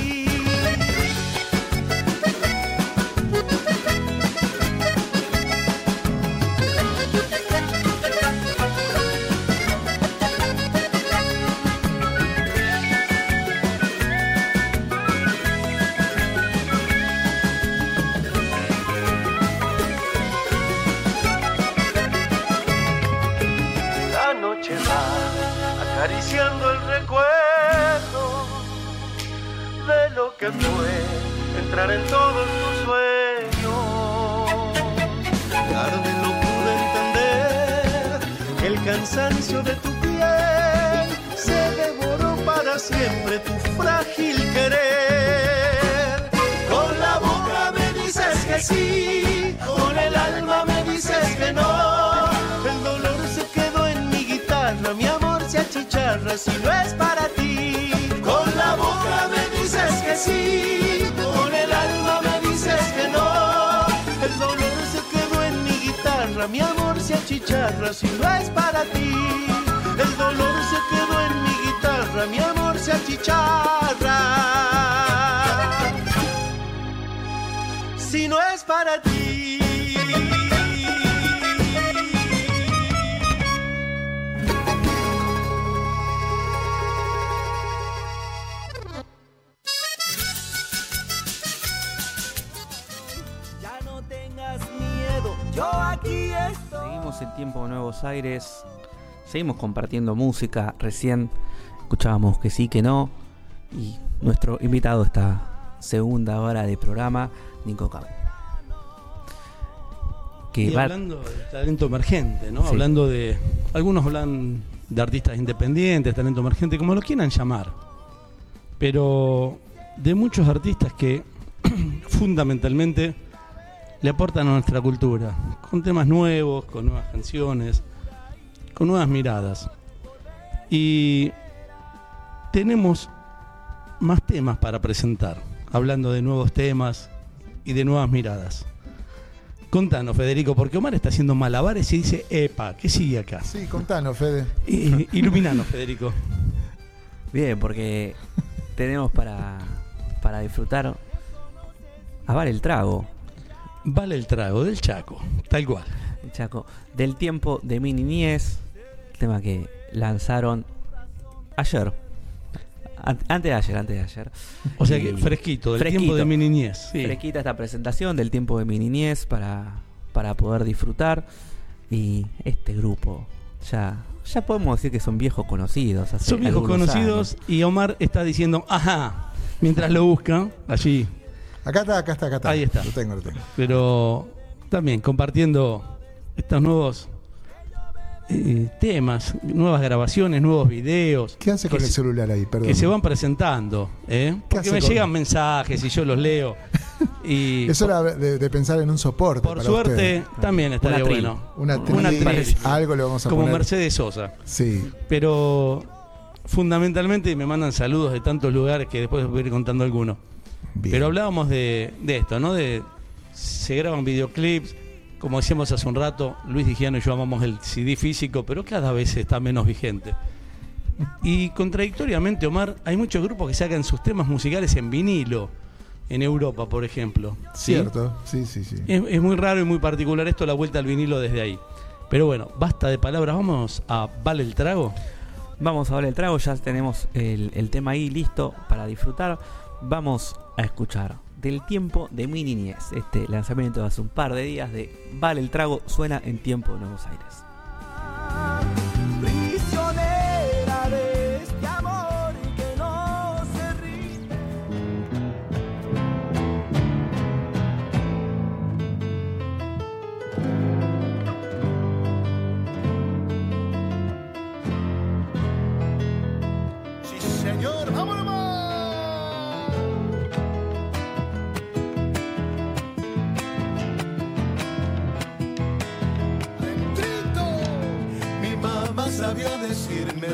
Si no es para ti. El dolor se quedó en mi guitarra, mi amor se achicharra. Si no es para ti. Aires. Seguimos compartiendo música. Recién escuchábamos que sí, que no. Y nuestro invitado esta segunda hora de programa, Nico Cabo. Que Y va- hablando de talento emergente, ¿no? Sí. Hablando de. Algunos hablan de artistas independientes, talento emergente, como lo quieran llamar. Pero de muchos artistas que <clears throat> fundamentalmente le aportan a nuestra cultura, con temas nuevos, con nuevas canciones, con nuevas miradas. Y tenemos más temas para presentar, hablando de nuevos temas y de nuevas miradas. Contanos, Federico, porque Omar está haciendo malabares y dice, epa, ¿qué sigue acá? Sí, contanos, Fede. I- Iluminanos, Federico. Bien, porque tenemos para, para disfrutar a Vale el Trago. Vale el trago del Chaco, tal cual. El Chaco. Del tiempo de mi niñez. Tema que lanzaron ayer. An- Antes de ayer, antes de ayer. O sea que fresquito, del tiempo de mi niñez. Sí. Fresquita esta presentación del tiempo de mi niñez para, para poder disfrutar. Y este grupo, ya, ya podemos decir que son viejos conocidos. hace Son viejos conocidos años. y Omar está diciendo, ajá, mientras lo busca, allí. Acá está, acá está, acá está. Ahí está. Lo tengo, lo tengo. Pero también compartiendo estos nuevos eh, temas, nuevas grabaciones, nuevos videos. ¿Qué hace con el se- celular ahí? Perdón. Que se van presentando, ¿eh? Porque me llegan mensajes y yo los leo. <laughs> Y Es hora de, de pensar en un soporte. por para suerte también estaría Una bueno. Una tril, tril. algo le vamos a Como poner. Mercedes Sosa. Sí. Pero fundamentalmente me mandan saludos de tantos lugares que después voy a ir contando algunos. Pero hablábamos de, de esto, ¿no? De se graban videoclips, como decíamos hace un rato, Luis Digiano y yo amamos el CD físico, pero cada vez está menos vigente. Y contradictoriamente, Omar, hay muchos grupos que sacan sus temas musicales en vinilo, en Europa, por ejemplo. ¿sí? Cierto, sí, sí, sí. Es, es muy raro y muy particular esto, la vuelta al vinilo desde ahí. Pero bueno, basta de palabras, vamos a Vale el Trago. Vamos a ver el trago, ya tenemos el, el tema ahí listo para disfrutar. Vamos a escuchar del tiempo de mi niñez. Este lanzamiento hace un par de días de Vale el trago suena en tiempo de Buenos Aires.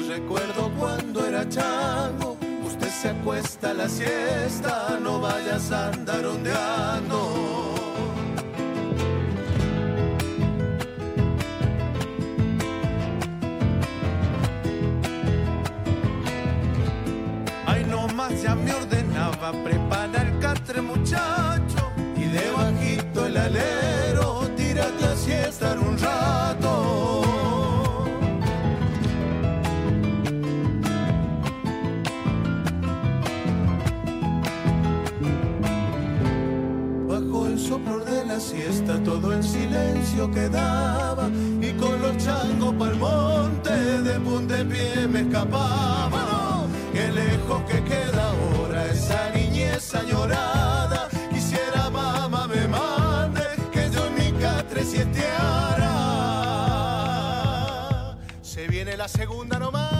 Recuerdo cuando era chango. Usted se acuesta a la siesta, no vayas a andar ondeando. Ay, no más ya me ordenaba preparar el catre muchacho y debajito el alero, tírate a siestar un rato. Siesta todo en silencio quedaba y con los changos pa'l monte de pie me escapaba. Qué lejos que queda ahora esa niñez añorada. Quisiera mamá me mande que yo en mi catre siesteara. Se viene la segunda nomás.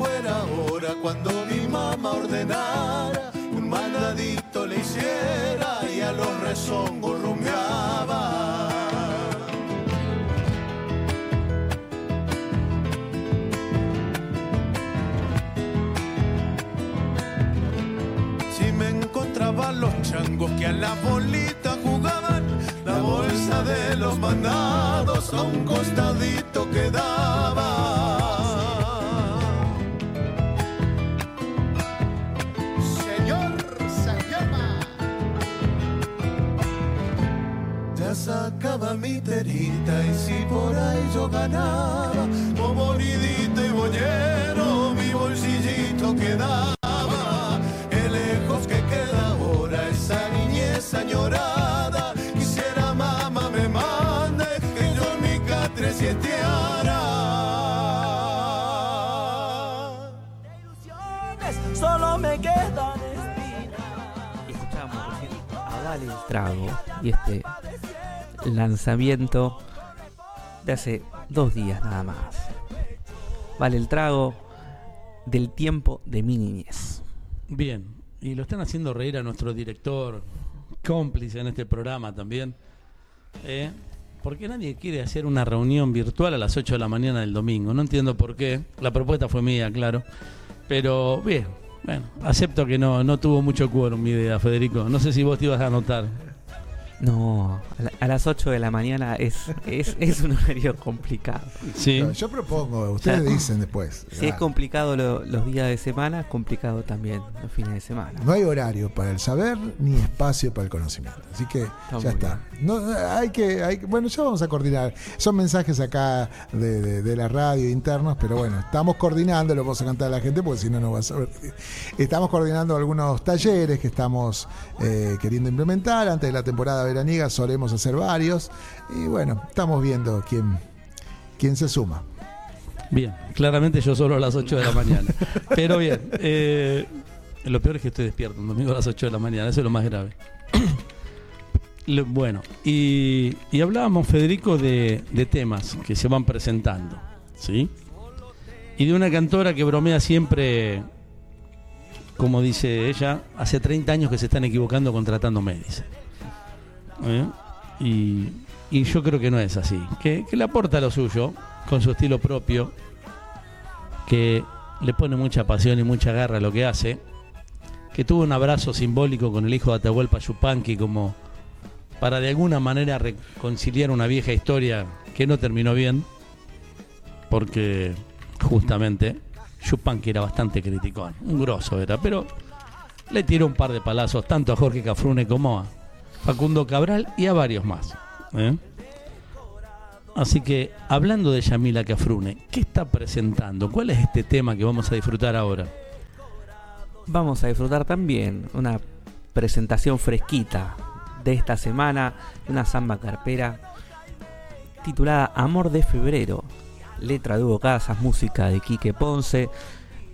Fuera ahora cuando mi mamá ordenara un mandadito le hiciera y a los rezongos rumiaba. Si me encontraban los changos que a la bolita jugaban, la bolsa de los mandados a un costadito yo ganaba, o moridito y bollero, mi bolsillito quedaba. Qué lejos que queda ahora esa niñez añorada. Quisiera mamá me mande que yo en mi catre siesteara. Solo me quedan espinas. Escuchamos recién a Vale el trago y este lanzamiento de hace dos días nada más. Vale el trago del tiempo de mi niñez. Bien, y lo están haciendo reír a nuestro director, cómplice en este programa también. ¿eh? Porque nadie quiere hacer una reunión virtual a las 8 de la mañana del domingo. No entiendo por qué. La propuesta fue mía, claro. Pero bien, bueno, acepto que no, no tuvo mucho quórum mi idea, Federico. No sé si vos te ibas a anotar. No, a, la- a las 8 de la mañana es, es, es un horario complicado. Sí. Yo propongo, ustedes dicen después. Si es complicado lo- los días de semana, es complicado también los fines de semana. No hay horario para el saber ni espacio para el conocimiento. Así que ya está. No, hay que, hay, que- bueno, ya vamos a coordinar. Son mensajes acá de, de- de la radio internos, pero bueno, estamos coordinando, lo vamos a cantar a la gente porque si no, no va a saber. Estamos coordinando algunos talleres que estamos eh, queriendo implementar antes de la temporada veraniega solemos hacer varios. Y bueno, estamos viendo quién, quién se suma. Bien, claramente yo solo a las 8 de la mañana. Pero bien, eh, lo peor es que estoy despierto un domingo a las 8 de la mañana, eso es lo más grave. <clears throat> Bueno, y, y hablábamos, Federico, de, de temas que se van presentando, ¿sí? Y de una cantora que bromea siempre, como dice ella, hace 30 años que se están equivocando contratando médicos. ¿Eh? Y, y yo creo que no es así. Que, que le aporta lo suyo, con su estilo propio, que le pone mucha pasión y mucha garra a lo que hace, que tuvo un abrazo simbólico con el hijo de Atahualpa Yupanqui como para de alguna manera reconciliar una vieja historia que no terminó bien, porque justamente Yupanqui era bastante criticón, un grosso era, pero le tiró un par de palazos tanto a Jorge Cafrune como a Facundo Cabral y a varios más. ¿eh? Así que, hablando de Yamila Cafrune, ¿qué está presentando? ¿Cuál es este tema que vamos a disfrutar ahora? Vamos a disfrutar también una presentación fresquita de esta semana, una samba carpera titulada Amor de Febrero, letra de Hugo música de Quique Ponce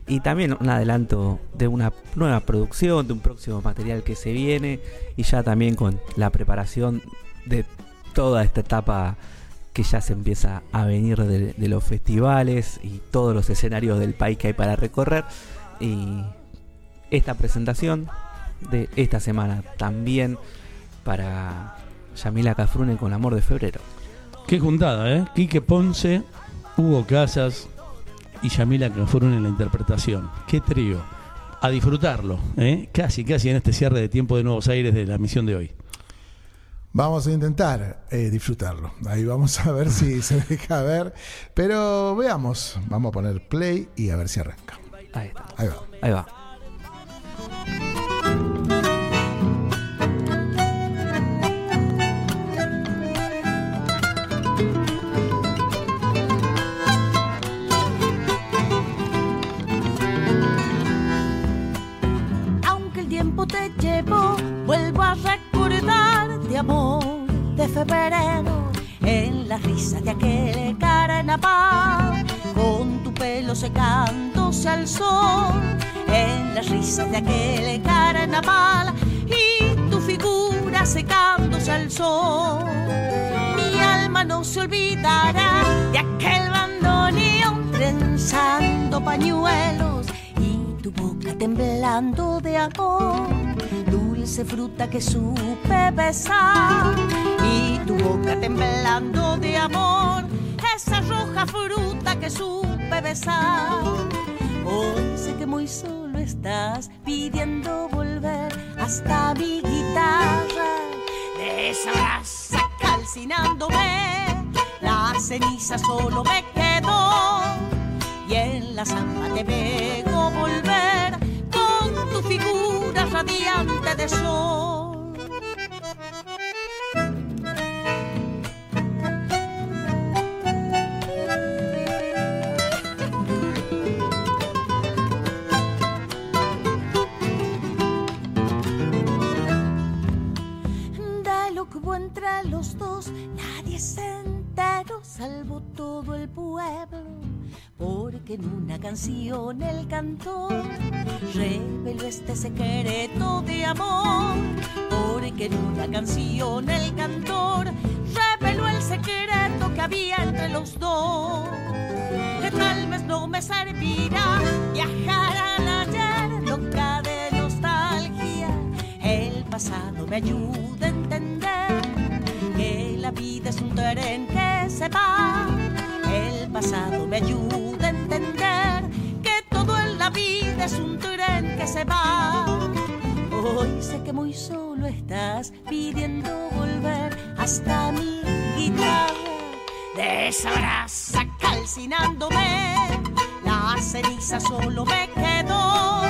y también un adelanto de una nueva producción, de un próximo material que se viene y ya también con la preparación de toda esta etapa que ya se empieza a venir de, de los festivales y todos los escenarios del país que hay para recorrer y esta presentación de esta semana también para Yamila Cafrune con Amor de Febrero. Qué juntada, ¿eh? Quique Ponce, Hugo Casas y Yamila Cafrune en la interpretación. Qué trío. A disfrutarlo, ¿eh? Casi, casi en este cierre de tiempo de Nuevos Aires de la misión de hoy. Vamos a intentar eh, disfrutarlo. Ahí vamos a ver si se <laughs> deja ver. Pero veamos. Vamos a poner play y a ver si arranca. Ahí está. Ahí va. Ahí va. Vuelvo a recordar de amor de febrero en la risa de aquel carnaval. Con tu pelo secándose al sol en la risa de aquel carnaval y tu figura secándose al sol. Mi alma no se olvidará de aquel bandoneón trenzando pañuelos y tu boca temblando de amor, dulce fruta que supe besar. Y tu boca temblando de amor, esa roja fruta que supe besar. Hoy sé que muy solo estás pidiendo volver hasta mi guitarra. De esa brasa calcinándome, la ceniza solo me quedó. Y en la samba te veo volver tu figura radiante de sol. De lo que hubo entre los dos, nadie se enteró, salvo todo el pueblo. Porque en una canción el cantor reveló este secreto de amor. Porque en una canción el cantor reveló el secreto que había entre los dos. Que tal vez no me servirá viajar al ayer, loca de nostalgia. El pasado me ayuda a entender que la vida es un tren que se va. Pasado me ayuda a entender que todo en la vida es un tren que se va. Hoy sé que muy solo estás pidiendo volver hasta mi guitarra. De esa brasa calcinándome, la ceniza solo me quedó.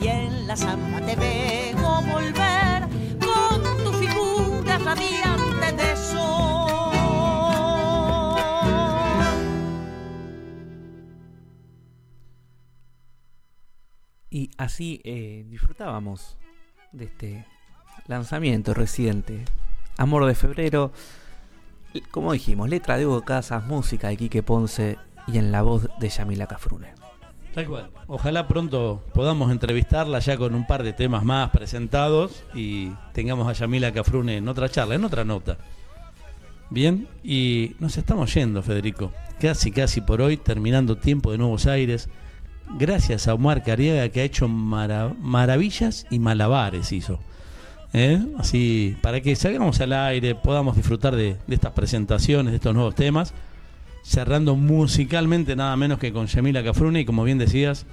Y en la samba te veo volver con tu figura radiante de sol. Y así eh, disfrutábamos de este lanzamiento reciente, Amor de Febrero. Como dijimos, letra de Hugo Casas, música de Quique Ponce y en la voz de Yamila Cafrune. Tal cual. Ojalá pronto podamos entrevistarla ya con un par de temas más presentados y tengamos a Yamila Cafrune en otra charla, en otra nota. Bien, y nos estamos yendo, Federico. Casi, casi por hoy, terminando tiempo de Nuevos Aires. Gracias a Omar Cariaga que ha hecho mara- maravillas y malabares hizo. ¿Eh? Así, para que salgamos al aire, podamos disfrutar de, de estas presentaciones, de estos nuevos temas cerrando musicalmente nada menos que con Yamila Cafrune y como bien decías,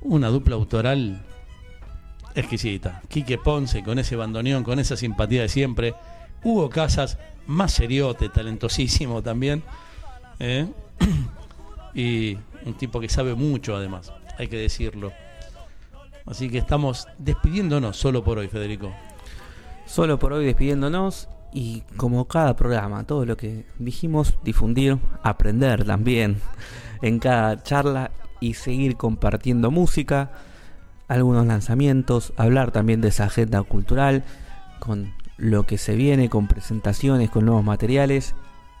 una dupla autoral exquisita. Quique Ponce con ese bandoneón, con esa simpatía de siempre. Hugo Casas, más seriote, talentosísimo también. ¿eh? <clears throat> y un tipo que sabe mucho además, hay que decirlo. Así que estamos despidiéndonos solo por hoy, Federico. Solo por hoy despidiéndonos y como cada programa, todo lo que dijimos, difundir, aprender también en cada charla y seguir compartiendo música, algunos lanzamientos, hablar también de esa agenda cultural con lo que se viene, con presentaciones, con nuevos materiales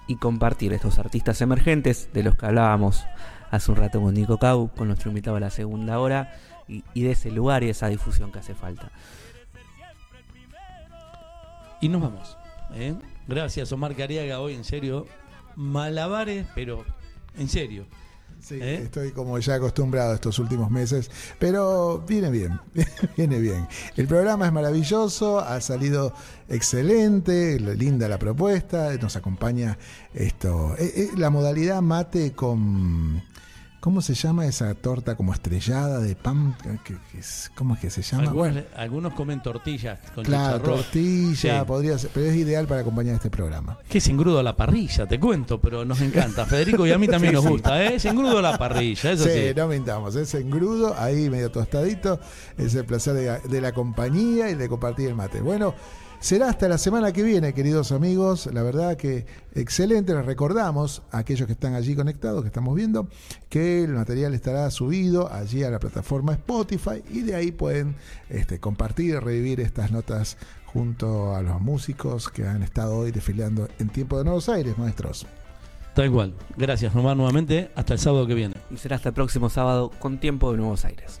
y compartir estos artistas emergentes de los que hablábamos hace un rato con Nico Cau, con nuestro invitado a la segunda hora y, y de ese lugar y esa difusión que hace falta. Y nos vamos. ¿eh? Gracias, Omar Cariaga. Hoy, en serio, malabares, pero en serio. Sí, ¿Eh? estoy como ya acostumbrado estos últimos meses, pero viene bien, <laughs> viene bien. El programa es maravilloso, ha salido excelente, linda la propuesta, nos acompaña esto, eh, eh, la modalidad mate con, ¿cómo se llama esa torta como estrellada de pan? Es- ¿Cómo es que se llama? Algunos, Bueno, algunos comen tortillas con claro, chicharrón. tortilla, Sí. podría ser, pero es ideal para acompañar este programa. Que es engrudo a la parrilla, te cuento, pero nos encanta. Federico y a mí también <laughs> Sí, nos sí. gusta, ¿eh? Es engrudo a la parrilla, eso sí, sí. no mintamos, es engrudo, ahí medio tostadito, es el placer de, de la compañía y de compartir el mate. Bueno, será hasta la semana que viene, queridos amigos, la verdad que excelente, les recordamos a aquellos que están allí conectados, que estamos viendo, que el material estará subido allí a la plataforma Spotify y de ahí pueden este, compartir y revivir estas notas junto a los músicos que han estado hoy desfilando en Tiempo de Nuevos Aires, maestros. Tal cual. Gracias, Omar, nuevamente. Hasta el sábado que viene. Y será hasta el próximo sábado con tiempo de Nuevos Aires.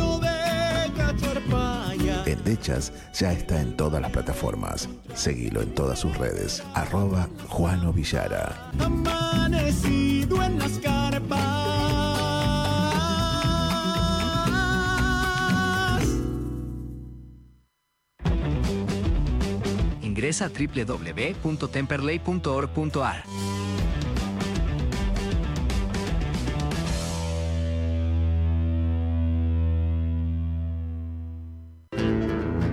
de cacharpaya. Endechas ya está en todas las plataformas. Seguilo en todas sus redes. Arroba Juano Villara. Amanecido en las carpas. Ingresa a www.temperley.org.ar.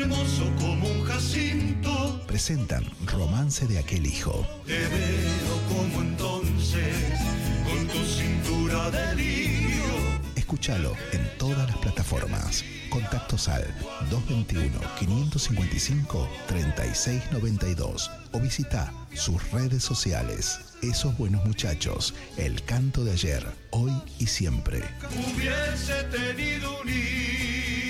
hermoso como un jacinto. Presentan Romance de aquel hijo. Te veo como entonces, con tus puro delirio. Escúchalo en todas las plataformas. Contactos al 221-555-3692 o visita sus redes sociales. Esos buenos muchachos, el canto de ayer, hoy y siempre. Hubiese tenido un hijo.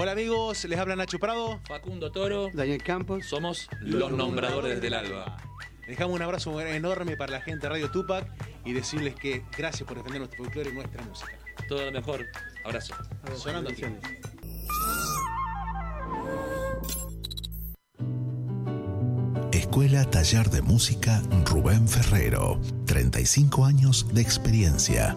Hola amigos, les habla Nacho Prado. Facundo Toro. Daniel Campos. Somos los nombradores del alba. Dejamos un abrazo enorme para la gente de Radio Tupac y decirles que gracias por defender nuestro folclore y nuestra música. Todo lo mejor. Abrazo. Sonando aquí. Escuela Taller de Música Rubén Ferrero. 35 años de experiencia.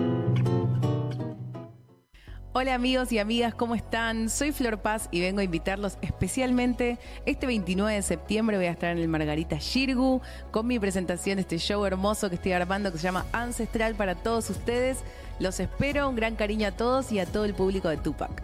Hola amigos y amigas, ¿cómo están? Soy Flor Paz y vengo a invitarlos especialmente este 29 de septiembre voy a estar en el Margarita Shirgu con mi presentación, este show hermoso que estoy armando que se llama Ancestral para todos ustedes. Los espero, un gran cariño a todos y a todo el público de Tupac.